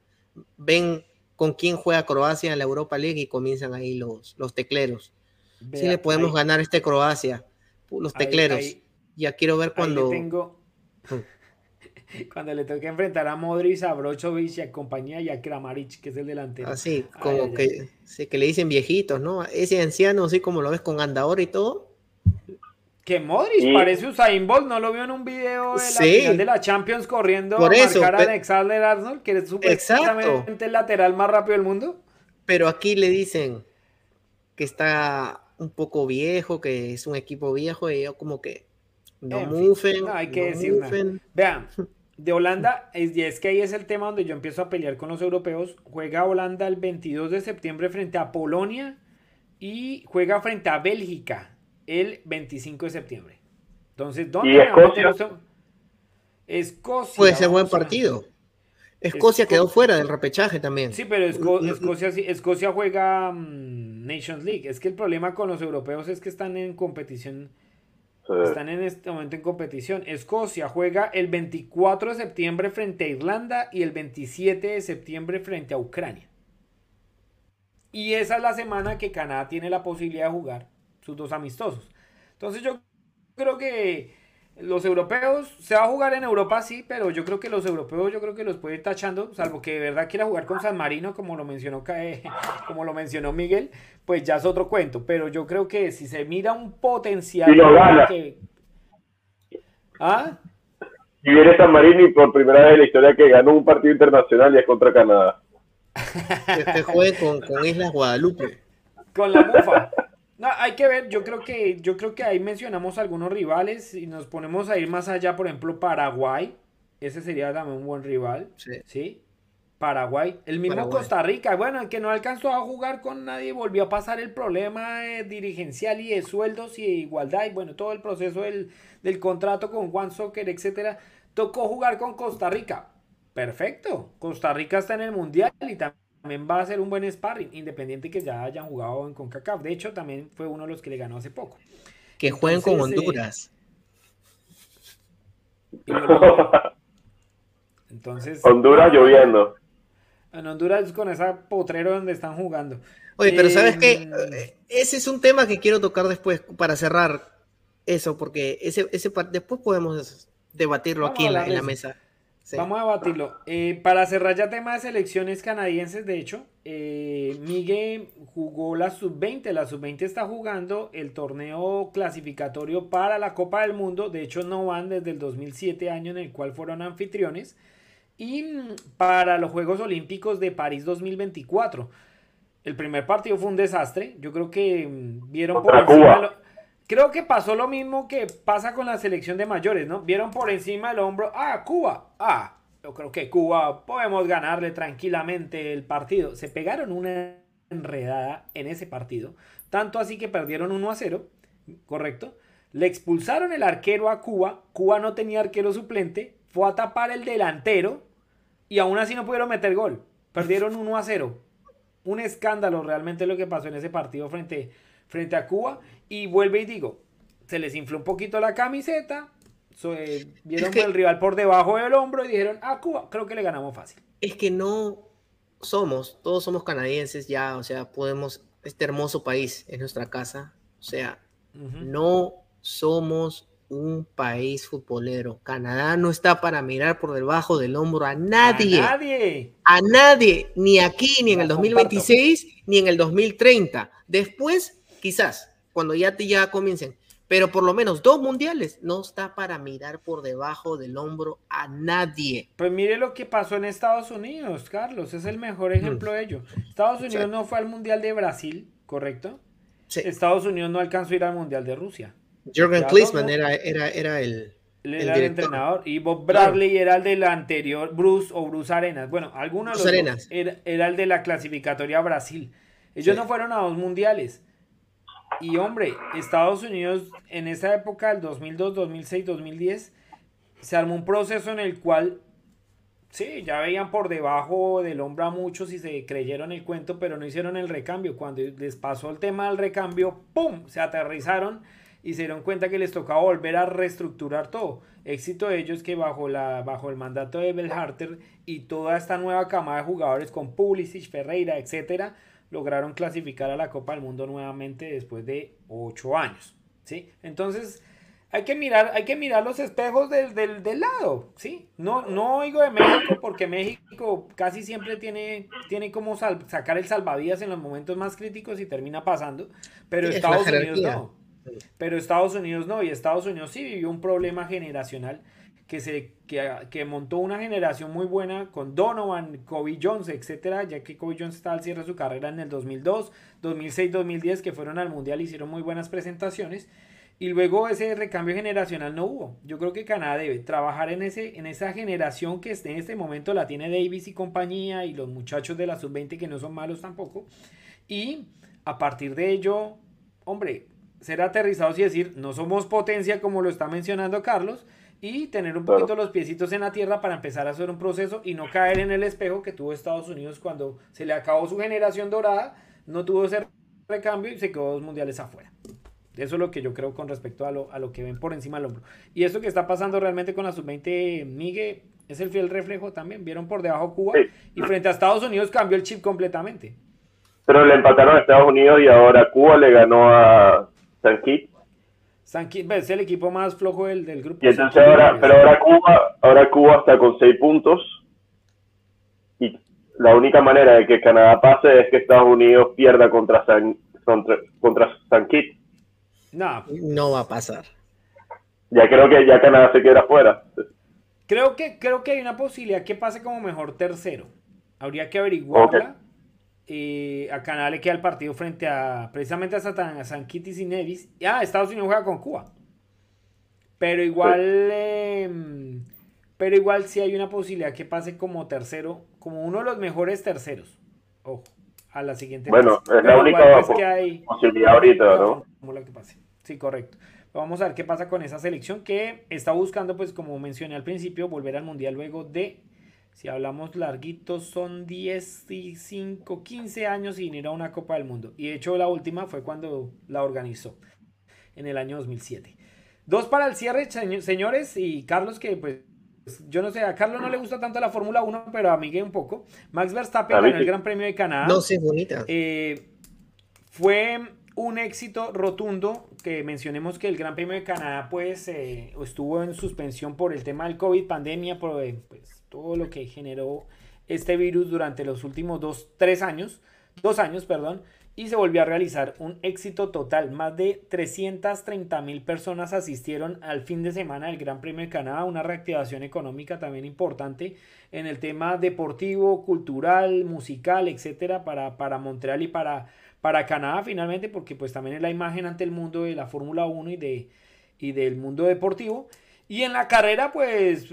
Ven con quién juega Croacia en la Europa League y comienzan ahí los los tecleros. Sí le podemos ganar este Croacia los tecleros. ya quiero ver cuando. Tengo... cuando le toque enfrentar a Modric, a Brochovic y a compañía y a Kramaric, que es el delantero. Así, como que, que le dicen viejitos, ¿no? Ese anciano, así como lo ves con andador y todo. Que Modric parece Usain Bolt, no lo vio en un video de la final de la Champions corriendo Por a eso, marcar a Alexander Arnold, que es supuestamente el lateral más rápido del mundo. Pero aquí le dicen que está un poco viejo, que es un equipo viejo, y yo como que no mufen. no, hay que decir Vean, de Holanda, es, y es que ahí es el tema donde yo empiezo a pelear con los europeos. Juega Holanda el 22 de septiembre frente a Polonia y juega frente a Bélgica el 25 de septiembre. Entonces, ¿dónde ¿Y Escocia? Escocia. Puede ser buen partido. Escocia quedó fuera del repechaje también. Sí, pero Escocia, Escocia juega mm, Nations League. Es que el problema con los europeos es que están en competición. Están en este momento en competición. Escocia juega el 24 de septiembre frente a Irlanda y el 27 de septiembre frente a Ucrania. Y esa es la semana que Canadá tiene la posibilidad de jugar sus dos amistosos. Entonces yo creo que los europeos, se va a jugar en Europa, sí, pero yo creo que los europeos, yo creo que los puede ir tachando, salvo que de verdad quiera jugar con San Marino, como lo mencionó, como lo mencionó Miguel, pues ya es otro cuento. Pero yo creo que si se mira un potencial. Que... ¿Ah? Y viene San Marino y por primera vez en la historia que ganó un partido internacional y es contra Canadá. Que juegue con, con Islas Guadalupe. Con la bufa. No, hay que ver, yo creo que, yo creo que ahí mencionamos algunos rivales y nos ponemos a ir más allá, por ejemplo, Paraguay. Ese sería también un buen rival. Sí. Paraguay. El mismo Costa Rica. Bueno, que no alcanzó a jugar con nadie, volvió a pasar el problema eh, dirigencial y de sueldos y de igualdad. Y bueno, todo el proceso del, del contrato con One Soccer, etcétera. Tocó jugar con Costa Rica. Perfecto. Costa Rica está en el mundial y también también va a ser un buen sparring, independiente que ya hayan jugado en CONCACAF. De hecho, también fue uno de los que le ganó hace poco. Que jueguen con Honduras. entonces. Honduras lloviendo. En Honduras con esa potrero donde están jugando. Oye, pero ¿sabes qué? Em, ese es un tema que quiero tocar después para cerrar eso, porque ese, ese después podemos debatirlo aquí en la mesa. Vamos a batirlo. Eh, para cerrar ya tema de selecciones canadienses, de hecho, eh, Miguel jugó la sub-20. La sub-20 está jugando el torneo clasificatorio para la Copa del Mundo. De hecho, no van desde el 2007 año en el cual fueron anfitriones. Y mm, para los Juegos Olímpicos de París 2024. El primer partido fue un desastre. Yo creo que mm, vieron por encima... Creo que pasó lo mismo que pasa con la selección de mayores, ¿no? Vieron por encima del hombro, ah, Cuba, ah, yo creo que Cuba podemos ganarle tranquilamente el partido. Se pegaron una enredada en ese partido, tanto así que perdieron 1 a 0, ¿correcto? Le expulsaron el arquero a Cuba, Cuba no tenía arquero suplente, fue a tapar el delantero y aún así no pudieron meter gol. Perdieron 1 a 0. Un escándalo realmente lo que pasó en ese partido frente frente a Cuba. Y vuelve y digo, se les infló un poquito la camiseta, eh, vieron el rival por debajo del hombro y dijeron, a ah, Cuba, creo que le ganamos fácil. Es que no somos, todos somos canadienses ya, o sea, podemos, este hermoso país es nuestra casa, o sea, no somos un país futbolero. Canadá no está para mirar por debajo del hombro a nadie. A nadie. A nadie, ni aquí, ni en el 2026, ni en el 2030. Después quizás, cuando ya, te, ya comiencen, pero por lo menos dos mundiales no está para mirar por debajo del hombro a nadie. Pues mire lo que pasó en Estados Unidos, Carlos, es el mejor ejemplo de ello. Estados Unidos no fue al Mundial de Brasil, ¿correcto? Sí. Estados Unidos no alcanzó a ir al Mundial de Rusia. Jürgen Klinsmann era, era, era el, el, entrenador. Y Bob Bradley era el del anterior, Bruce o Bruce Arenas. Bueno, algunos de los Arenas. era, era, el de la clasificatoria Brasil. Ellos no fueron a dos mundiales. Y hombre, Estados Unidos en esa época, el 2002, 2006, 2010, se armó un proceso en el cual, sí, ya veían por debajo del hombro a muchos y se creyeron el cuento, pero no hicieron el recambio. Cuando les pasó el tema del recambio, ¡pum! Se aterrizaron y se dieron cuenta que les tocaba volver a reestructurar todo. Éxito de ellos que bajo, la, bajo el mandato de Bell Harter y toda esta nueva camada de jugadores con Pulisic, Ferreira, etcétera, lograron clasificar a la Copa del Mundo nuevamente después de ocho años. ¿sí? Entonces, hay que mirar, hay que mirar los espejos del, del, lado, ¿sí? No, no oigo de México porque México casi siempre tiene, tiene como sacar el salvavidas en los momentos más críticos y termina pasando, pero Estados Unidos no. pero Estados Unidos no, y Estados Unidos sí vivió un problema generacional que, se, que, montó una generación muy buena con Donovan, Kobe Jones, etcétera, ya que Kobe Jones estaba al cierre de su carrera en el 2002, 2006, 2010, que fueron al Mundial, hicieron muy buenas presentaciones. Y luego ese recambio generacional no hubo. Yo creo que Canadá debe trabajar en, ese, en esa generación que en este momento la tiene Davis y compañía y los muchachos de la sub-20 que no son malos tampoco. Y a partir de ello, hombre, ser aterrizados y decir, no somos potencia como lo está mencionando Carlos, y tener un poquito los piecitos en la tierra para empezar a hacer un proceso y no caer en el espejo que tuvo Estados Unidos cuando se le acabó su generación dorada, no tuvo ese recambio y se quedó dos mundiales afuera. Eso es lo que yo creo con respecto a lo, a lo que ven por encima del hombro. Y eso que está pasando realmente con la sub-20 Migue es el fiel reflejo también. Vieron por debajo Cuba y frente a Estados Unidos cambió el chip completamente. Pero le empataron a Estados Unidos y ahora Cuba le ganó a San Kitts es el equipo más flojo del, del grupo. Y entonces ahora, pero ahora Cuba, ahora Cuba está con seis puntos y la única manera de que Canadá pase es que Estados Unidos pierda contra San, contra, contra San Kitts. No. No va a pasar. Ya creo que ya Canadá se queda fuera. Creo que, creo que hay una posibilidad que pase como mejor tercero. Habría que averiguarla. Eh, a Canadá le queda el partido frente a precisamente a, Satan, San Kitts y Nevis. Ah, Estados Unidos juega con Cuba. Pero igual, em, pero igual sí hay una posibilidad que pase como tercero, como uno de los mejores terceros. Ojo, a la siguiente. Bueno, es la única pues, que hay, posibilidad ahorita, ¿no? que pase. Sí, correcto. Vamos a ver qué pasa con esa selección que está buscando, pues como mencioné al principio, volver al Mundial luego de si hablamos larguitos, son 10, 5, 15 años sin ir a una Copa del Mundo. Y de hecho la última fue cuando la organizó, en el año 2007. Dos para el cierre, señores, y Carlos, que pues yo no sé, a Carlos no le gusta tanto la Fórmula 1, pero a Miguel un poco. Max Verstappen ganó el Gran Premio de Canadá. No, sí, bonita. Eh, fue un éxito rotundo que mencionemos que el Gran Premio de Canadá pues eh, estuvo en suspensión por el tema del COVID, pandemia, por, eh, pues, todo lo que generó este virus durante los últimos dos, tres años, dos años, perdón, y se volvió a realizar un éxito total. Más de 330 mil personas asistieron al fin de semana del Gran Premio de Canadá, una reactivación económica también importante en el tema deportivo, cultural, musical, etcétera, para, para Montreal y para, para Canadá finalmente, porque pues también es la imagen ante el mundo de la Fórmula 1 y, de, y del mundo deportivo. Y en la carrera, pues,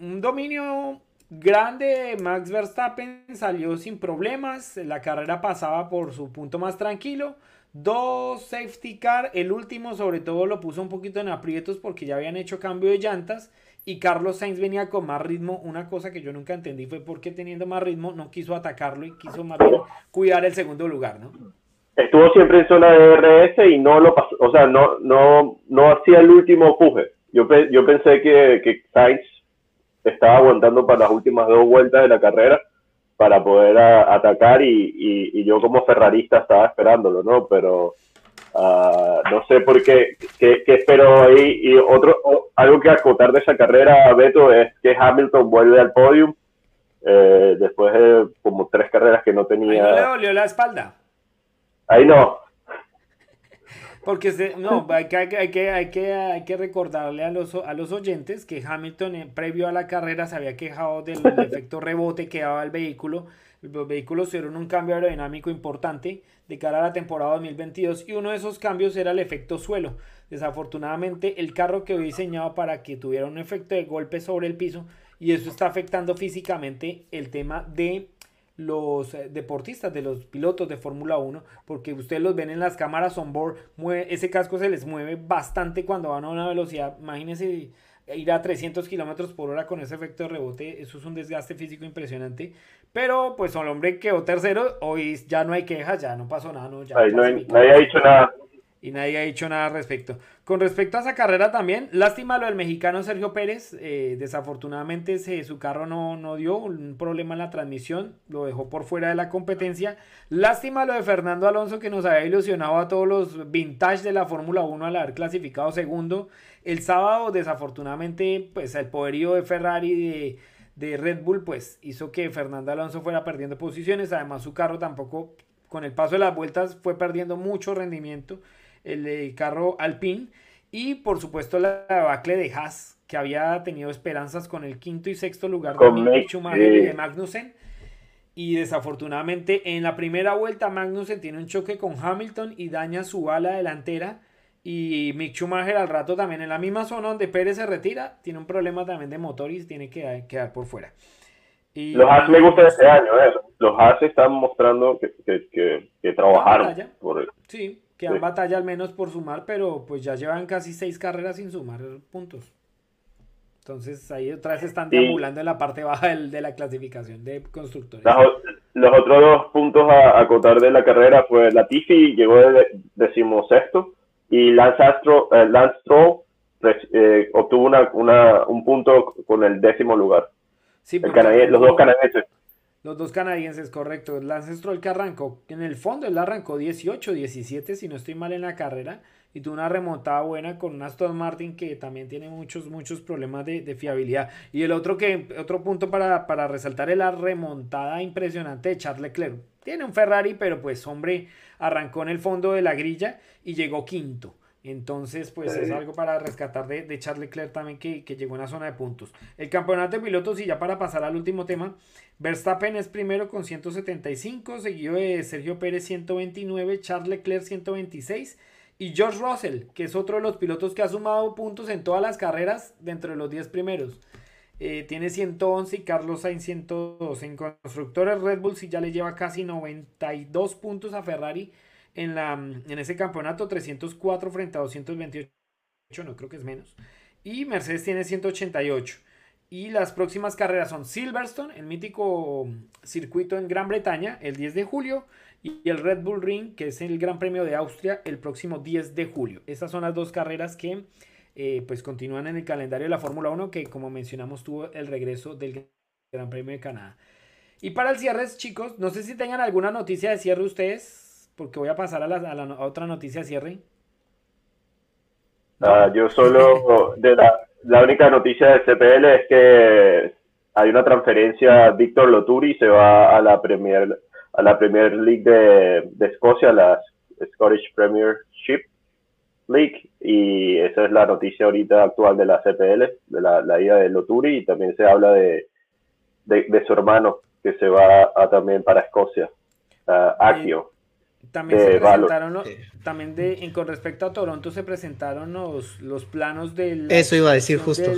un dominio grande. Max Verstappen salió sin problemas. La carrera pasaba por su punto más tranquilo. Dos safety car. El último, sobre todo, lo puso un poquito en aprietos porque ya habían hecho cambio de llantas. Y Carlos Sainz venía con más ritmo. Una cosa que yo nunca entendí fue por qué teniendo más ritmo no quiso atacarlo y quiso más bien cuidar el segundo lugar, ¿no? Estuvo siempre en zona de RS y no lo pasó, o sea, no, no, no hacía el último empuje. Yo, yo pensé que, que Sainz estaba aguantando para las últimas dos vueltas de la carrera para poder atacar y, y, yo como ferrarista estaba esperándolo, ¿no? Pero uh, no sé por qué, qué, qué espero ahí. Y otro, algo que acotar de esa carrera, Beto, es que Hamilton vuelve al podium eh, después de como tres carreras que no tenía. Ahí no le dolió la espalda. Ahí no, porque no, hay que, hay, que, hay, que, hay que recordarle a los, a los oyentes que Hamilton, eh, previo a la carrera, se había quejado del, efecto rebote que daba el vehículo. Los vehículos tuvieron un cambio aerodinámico importante de cara a la temporada 2022 y uno de esos cambios era el efecto suelo. Desafortunadamente, el carro quedó diseñado para que tuviera un efecto de golpe sobre el piso y eso está afectando físicamente el tema de los eh, deportistas, de los pilotos de Fórmula 1, porque ustedes los ven en las cámaras on board, ese casco se les mueve bastante cuando van a una velocidad, imagínense ir a 300 kilómetros por hora con ese efecto de rebote, eso es un desgaste físico impresionante, pero pues el hombre quedó tercero, hoy ya no hay quejas, ya no pasó nada, no, ya nadie ha dicho nada y nadie ha dicho nada al respecto. Con respecto a esa carrera también, lástima lo del mexicano Sergio Pérez, eh, desafortunadamente su carro no, no dio un problema en la transmisión, lo dejó por fuera de la competencia. Lástima lo de Fernando Alonso que nos había ilusionado a todos los vintage de la Fórmula 1 al haber clasificado segundo. El sábado, desafortunadamente, pues el poderío de Ferrari de, de Red Bull, pues hizo que Fernando Alonso fuera perdiendo posiciones. Además, su carro tampoco, con el paso de las vueltas, fue perdiendo mucho rendimiento el, carro Alpine. Y por supuesto la debacle de Haas, que había tenido esperanzas con el quinto y sexto lugar de Schumacher y de Magnussen. Y desafortunadamente en la primera vuelta Magnussen tiene un choque con Hamilton y daña su ala delantera. Y Mick Schumacher al rato también en la misma zona donde Pérez se retira, tiene un problema también de motor y tiene que quedar por fuera. los Haas me gustan este año, ¿eh? los Haas están mostrando que, que, que, trabajaron. Por... Sí, batalla al menos por sumar, pero pues ya llevan casi seis carreras sin sumar puntos. Entonces ahí otra vez están deambulando en la parte baja del, de la clasificación de constructores. Los, otros dos puntos a acotar de la carrera fue la Tifi llegó de decimosexto y Lance, Astro, eh, Lance Stroll eh, obtuvo una, una, un punto con el décimo lugar. Sí, el los dos canadienses. Los dos canadienses, correcto. Lance Stroll que arrancó, en el fondo él arrancó 18, 17, si no estoy mal en la carrera y tuvo una remontada buena con un Aston Martin que también tiene muchos, muchos problemas de, fiabilidad. Y el otro, que, otro punto para, para, resaltar es la remontada impresionante de Charles Leclerc. Tiene un Ferrari, pero pues hombre, arrancó en el fondo de la grilla y llegó quinto. Entonces, pues es algo para rescatar de, de Charles Leclerc también que, que, llegó en la zona de puntos. El campeonato de pilotos, y ya para pasar al último tema, Verstappen es primero con 175, seguido de Sergio Pérez 129, Charles Leclerc 126 y George Russell, que es otro de los pilotos que ha sumado puntos en todas las carreras dentro de los 10 primeros. Eh, tiene 111 y Carlos Sainz 112. En constructores Red Bull sí ya le lleva casi 92 puntos a Ferrari en, la, en ese campeonato, 304 frente a 228, no creo que es menos. Y Mercedes tiene 188. Y las próximas carreras son Silverstone, el mítico circuito en Gran Bretaña, el 10 de julio, y el Red Bull Ring, que es el Gran Premio de Austria, el próximo 10 de julio. Estas son las dos carreras que eh, pues continúan en el calendario de la Fórmula 1, que como mencionamos tuvo el regreso del Gran Premio de Canadá. Y para el cierre, chicos, no sé si tengan alguna noticia de cierre ustedes, porque voy a pasar a, la, otra noticia cierre. Ah, yo solo, de la, la única noticia de CPL es que hay una transferencia, Víctor Loturi se va a la Premier a la Premier League de, de Escocia, la Scottish Premiership League, y esa es la noticia ahorita actual de la CPL, de la, la ida de Loturi, y también se habla de, de, su hermano que se va a, también para Escocia, Akio. También se presentaron, también de, con respecto a Toronto se presentaron los, los planos del... Eso iba a decir justo.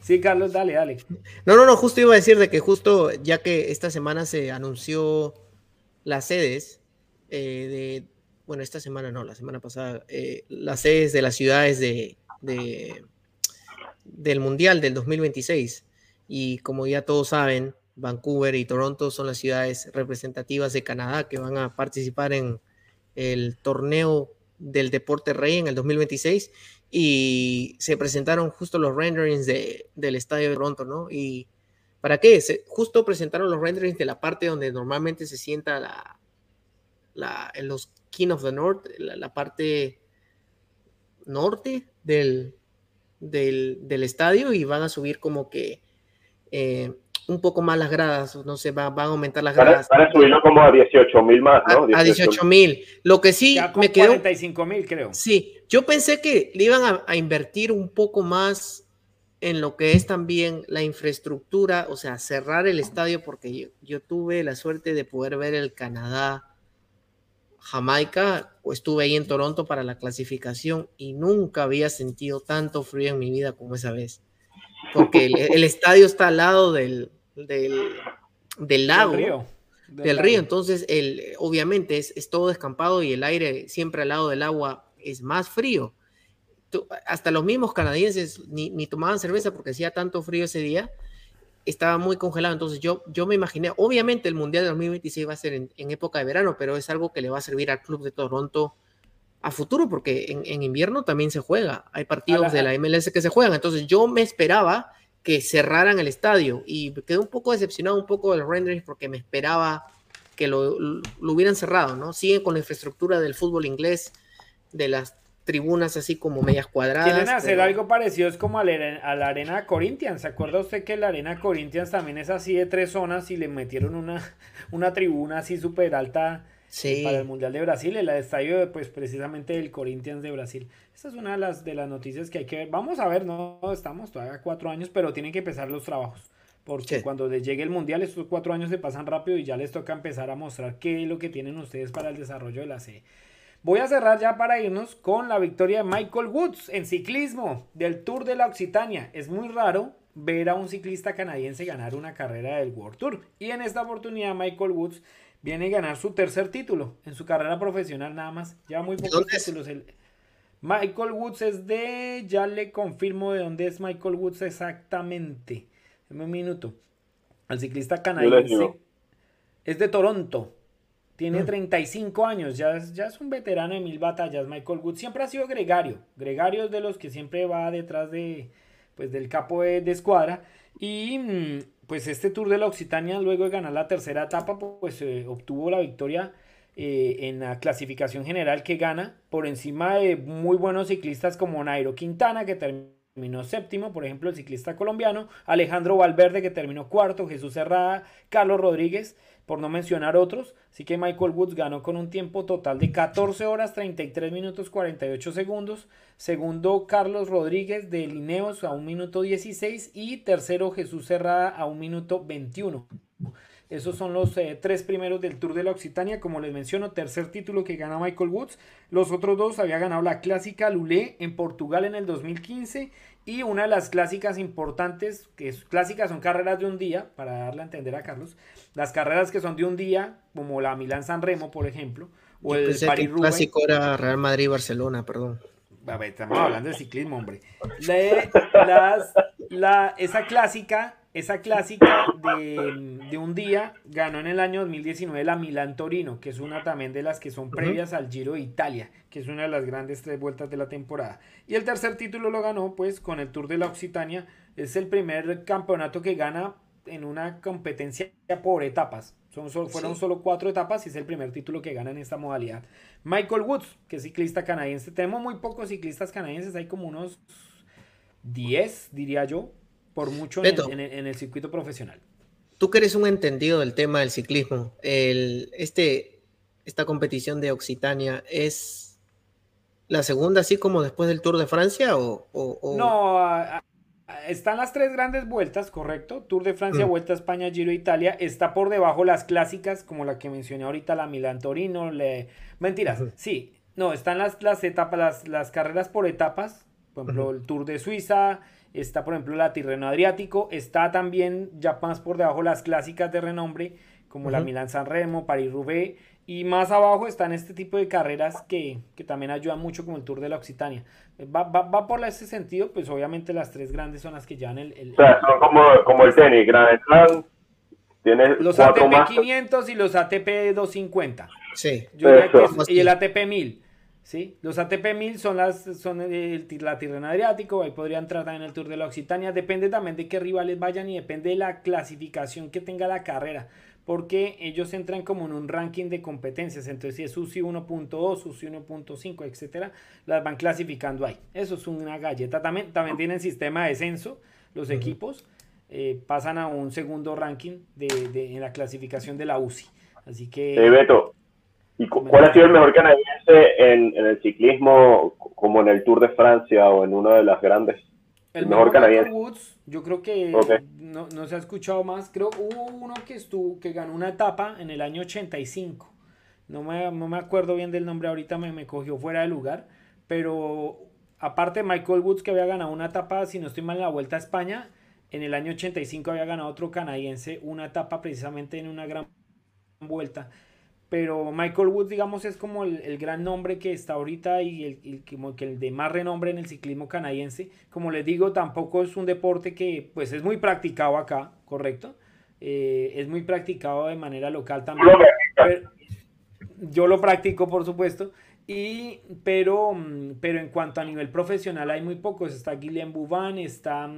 Sí, Carlos, dale, dale. No, no, no, justo iba a decir de que justo ya que esta semana se anunció las sedes eh, de, bueno, esta semana no, la semana pasada, eh, las sedes de las ciudades de, del Mundial del 2026. Y como ya todos saben, Vancouver y Toronto son las ciudades representativas de Canadá que van a participar en el torneo del deporte rey en el 2026 y se presentaron justo los renderings de, del estadio de Toronto, ¿no? Y ¿Para qué? Justo presentaron los renderings de la parte donde normalmente se sienta la, la en los King of the North, la, parte norte del, del, estadio y van a subir como que eh, un poco más las gradas, no sé, van, a aumentar las gradas. Van a, subirlo como a 18 mil más, ¿no? A, 18 mil. Lo que sí me quedó... 45 mil, creo. Sí, yo pensé que le iban a invertir un poco más en lo que es también la infraestructura, o sea, cerrar el estadio, porque yo, tuve la suerte de poder ver el Canadá. Jamaica, o estuve ahí en Toronto para la clasificación y nunca había sentido tanto frío en mi vida como esa vez. Porque el, estadio está al lado del, del, lago, del río. Del, río. Entonces, el, obviamente es, es todo descampado y el aire siempre al lado del agua es más frío hasta los mismos canadienses ni, tomaban cerveza porque hacía tanto frío ese día, estaba muy congelado. Entonces yo, yo me imaginé, obviamente el Mundial de 2026 va a ser en, época de verano, pero es algo que le va a servir al club de Toronto a futuro, porque en, invierno también se juega. Hay partidos de la MLS que se juegan. Entonces yo me esperaba que cerraran el estadio y quedé un poco decepcionado un poco del rendering porque me esperaba que lo, lo hubieran cerrado, ¿no? Siguen con la infraestructura del fútbol inglés, de las tribunas así como medias cuadradas. Quieren hacer algo parecido, es como a la, arena Corinthians. ¿Se acuerda usted que la arena Corinthians también es así de tres zonas y le metieron una, una tribuna así súper alta? Para el Mundial de Brasil, el estadio pues precisamente del Corinthians de Brasil. Esta es una de las, de las noticias que hay que ver. Vamos a ver, no estamos todavía cuatro años, pero tienen que empezar los trabajos. Porque cuando les llegue el Mundial, estos cuatro años se pasan rápido y ya les toca empezar a mostrar qué es lo que tienen ustedes para el desarrollo de la C. Voy a cerrar ya para irnos con la victoria de Michael Woods en ciclismo del Tour de la Occitania. Es muy raro ver a un ciclista canadiense ganar una carrera del World Tour. Y en esta oportunidad Michael Woods viene a ganar su tercer título en su carrera profesional nada más. Ya muy pocos títulos. Michael Woods es de, ya le confirmo de dónde es Michael Woods exactamente. Dame un minuto. El ciclista canadiense es de Toronto. Tiene 35 mm. años, ya es, ya es un veterano de mil batallas. Michael Woods siempre ha sido gregario. Gregario es de los que siempre va detrás de, pues, del capo de, escuadra. Y mm, pues este Tour de la Occitania, luego de ganar la tercera etapa, pues eh, obtuvo la victoria eh, en la clasificación general que gana por encima de muy buenos ciclistas como Nairo Quintana, que terminó séptimo, por ejemplo, el ciclista colombiano, Alejandro Valverde, que terminó cuarto, Jesús Serrada, Carlos Rodríguez por no mencionar otros. Así que Michael Woods ganó con un tiempo total de 14 horas 33 minutos 48 segundos. Segundo, Carlos Rodríguez de Lineos a 1 minuto 16 y tercero, Jesús Serrada a 1 minuto 21. Esos son los eh, tres primeros del Tour de la Occitania. Como les menciono, tercer título que gana Michael Woods. Los otros dos había ganado la clásica Lulé en Portugal en el 2015 y una de las clásicas importantes, que es, clásicas son carreras de un día, para darle a entender a Carlos, las carreras que son de un día, como la Milán San Remo, por ejemplo, o el Paris El clásico era Real Madrid-Barcelona, perdón. A ver, estamos hablando de ciclismo, hombre. las, la, esa clásica esa clásica de, un día ganó en el año 2019 la Milán Torino, que es una también de las que son previas al Giro de Italia, que es una de las grandes tres vueltas de la temporada. Y el tercer título lo ganó pues con el Tour de la Occitania. Es el primer campeonato que gana en una competencia por etapas. Son, fueron solo cuatro etapas y es el primer título que gana en esta modalidad. Michael Woods, que es ciclista canadiense. Tenemos muy pocos ciclistas canadienses, hay como unos 10, diría yo, por mucho en, el circuito profesional. Tú que eres un entendido del tema del ciclismo, el, este, esta competición de Occitania es la segunda así como después del Tour de Francia o... No, están las tres grandes vueltas, correcto. Tour de Francia, mm. Vuelta a España, Giro Italia. Está por debajo las clásicas, como la que mencioné ahorita, la Milán Torino. Le... Mentiras, sí. No, están las, las etapas, las, las carreras por etapas. Por ejemplo, el Tour de Suiza, está por ejemplo la Tirreno Adriático, está también ya más por debajo las clásicas de renombre como la Milán San Remo, París Roubaix y más abajo están este tipo de carreras que, también ayudan mucho como el Tour de la Occitania. Va, va, por ese sentido, pues obviamente las tres grandes son las que llevan el... el o sea, son como, como el tenis, Grand Slam, los ATP 500 y los ATP 250. Sí. y el ATP 1000. ¿Sí? Los ATP 1000 son, las, son el, la Tirreno Adriático, ahí podrían tratar en el Tour de la Occitania, depende también de qué rivales vayan y depende de la clasificación que tenga la carrera, porque ellos entran como en un ranking de competencias, entonces si es UCI 1.2, UCI 1.5, etcétera, las van clasificando ahí. Eso es una galleta, también, también tienen sistema de descenso los equipos, eh, pasan a un segundo ranking de, de, en la clasificación de la UCI. Así que... Beto, ¿Y cuál ha sido el mejor canadiense en, el ciclismo, como en el Tour de Francia o en uno de las grandes? El, mejor, canadiense. Woods, yo creo que no, se ha escuchado más. Creo hubo uno que estuvo, que ganó una etapa en el año 85. No me, no me acuerdo bien del nombre ahorita, me, me cogió fuera de lugar. Pero aparte Michael Woods que había ganado una etapa, si no estoy mal, en la Vuelta a España, en el año 85 había ganado otro canadiense una etapa precisamente en una gran vuelta pero Michael Woods, digamos, es como el, gran nombre que está ahorita y el, como que el de más renombre en el ciclismo canadiense. Como les digo, tampoco es un deporte que pues es muy practicado acá, ¿correcto? Eh, es muy practicado de manera local también. yo lo practico, por supuesto. Y, pero, pero en cuanto a nivel profesional hay muy pocos. Está Guillaume Bouvin, está,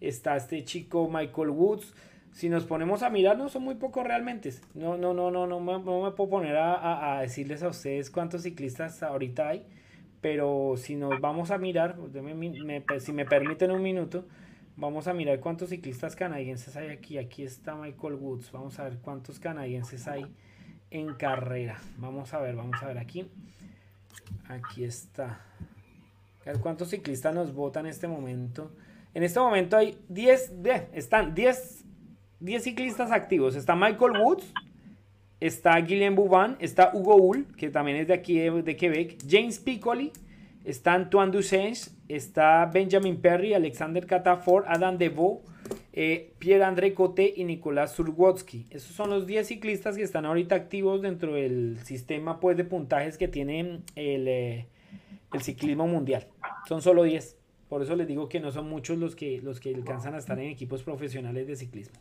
está este chico Michael Woods si nos ponemos a mirar, no son muy pocos realmente. No, no, no, no, no, me, no me puedo poner a, decirles a ustedes cuántos ciclistas ahorita hay, pero si nos vamos a mirar, si me permiten un minuto, vamos a mirar cuántos ciclistas canadienses hay aquí. Aquí está Michael Woods, vamos a ver cuántos canadienses hay en carrera. Vamos a ver, vamos a ver aquí. Aquí está. A cuántos ciclistas nos votan en este momento. En este momento hay 10, están 10, 10 ciclistas activos. Está Michael Woods, está Guillaume Bouvin, está Hugo Hull, que también es de aquí de, Quebec, James Piccoli, está Antoine Duchesne, está Benjamin Perry, Alexander Catafort, Adam Deveau, eh, Pierre-André Coté y Nicolás Surwotsky. Esos son los 10 ciclistas que están ahorita activos dentro del sistema pues, de puntajes que tiene el, eh, el ciclismo mundial. Son solo 10. Por eso les digo que no son muchos los que, los que alcanzan a estar en equipos profesionales de ciclismo.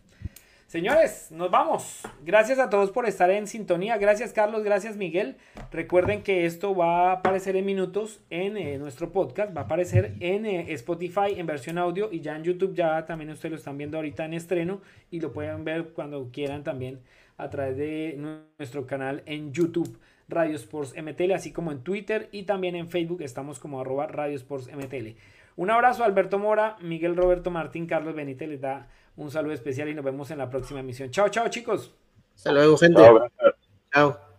Señores, nos vamos. Gracias a todos por estar en sintonía. Gracias Carlos, gracias Miguel. Recuerden que esto va a aparecer en minutos en eh, nuestro podcast. Va a aparecer en eh, Spotify en versión audio y ya en YouTube ya también ustedes lo están viendo ahorita en estreno y lo pueden ver cuando quieran también a través de nuestro canal en YouTube. Radio Sports MTL, así como en Twitter y también en Facebook estamos como arroba Radio Sports MTL. Un abrazo Alberto Mora, Miguel Roberto Martín, Carlos Benítez les da un saludo especial y nos vemos en la próxima emisión. Chao, chao, chicos. Hasta luego, gente. chao.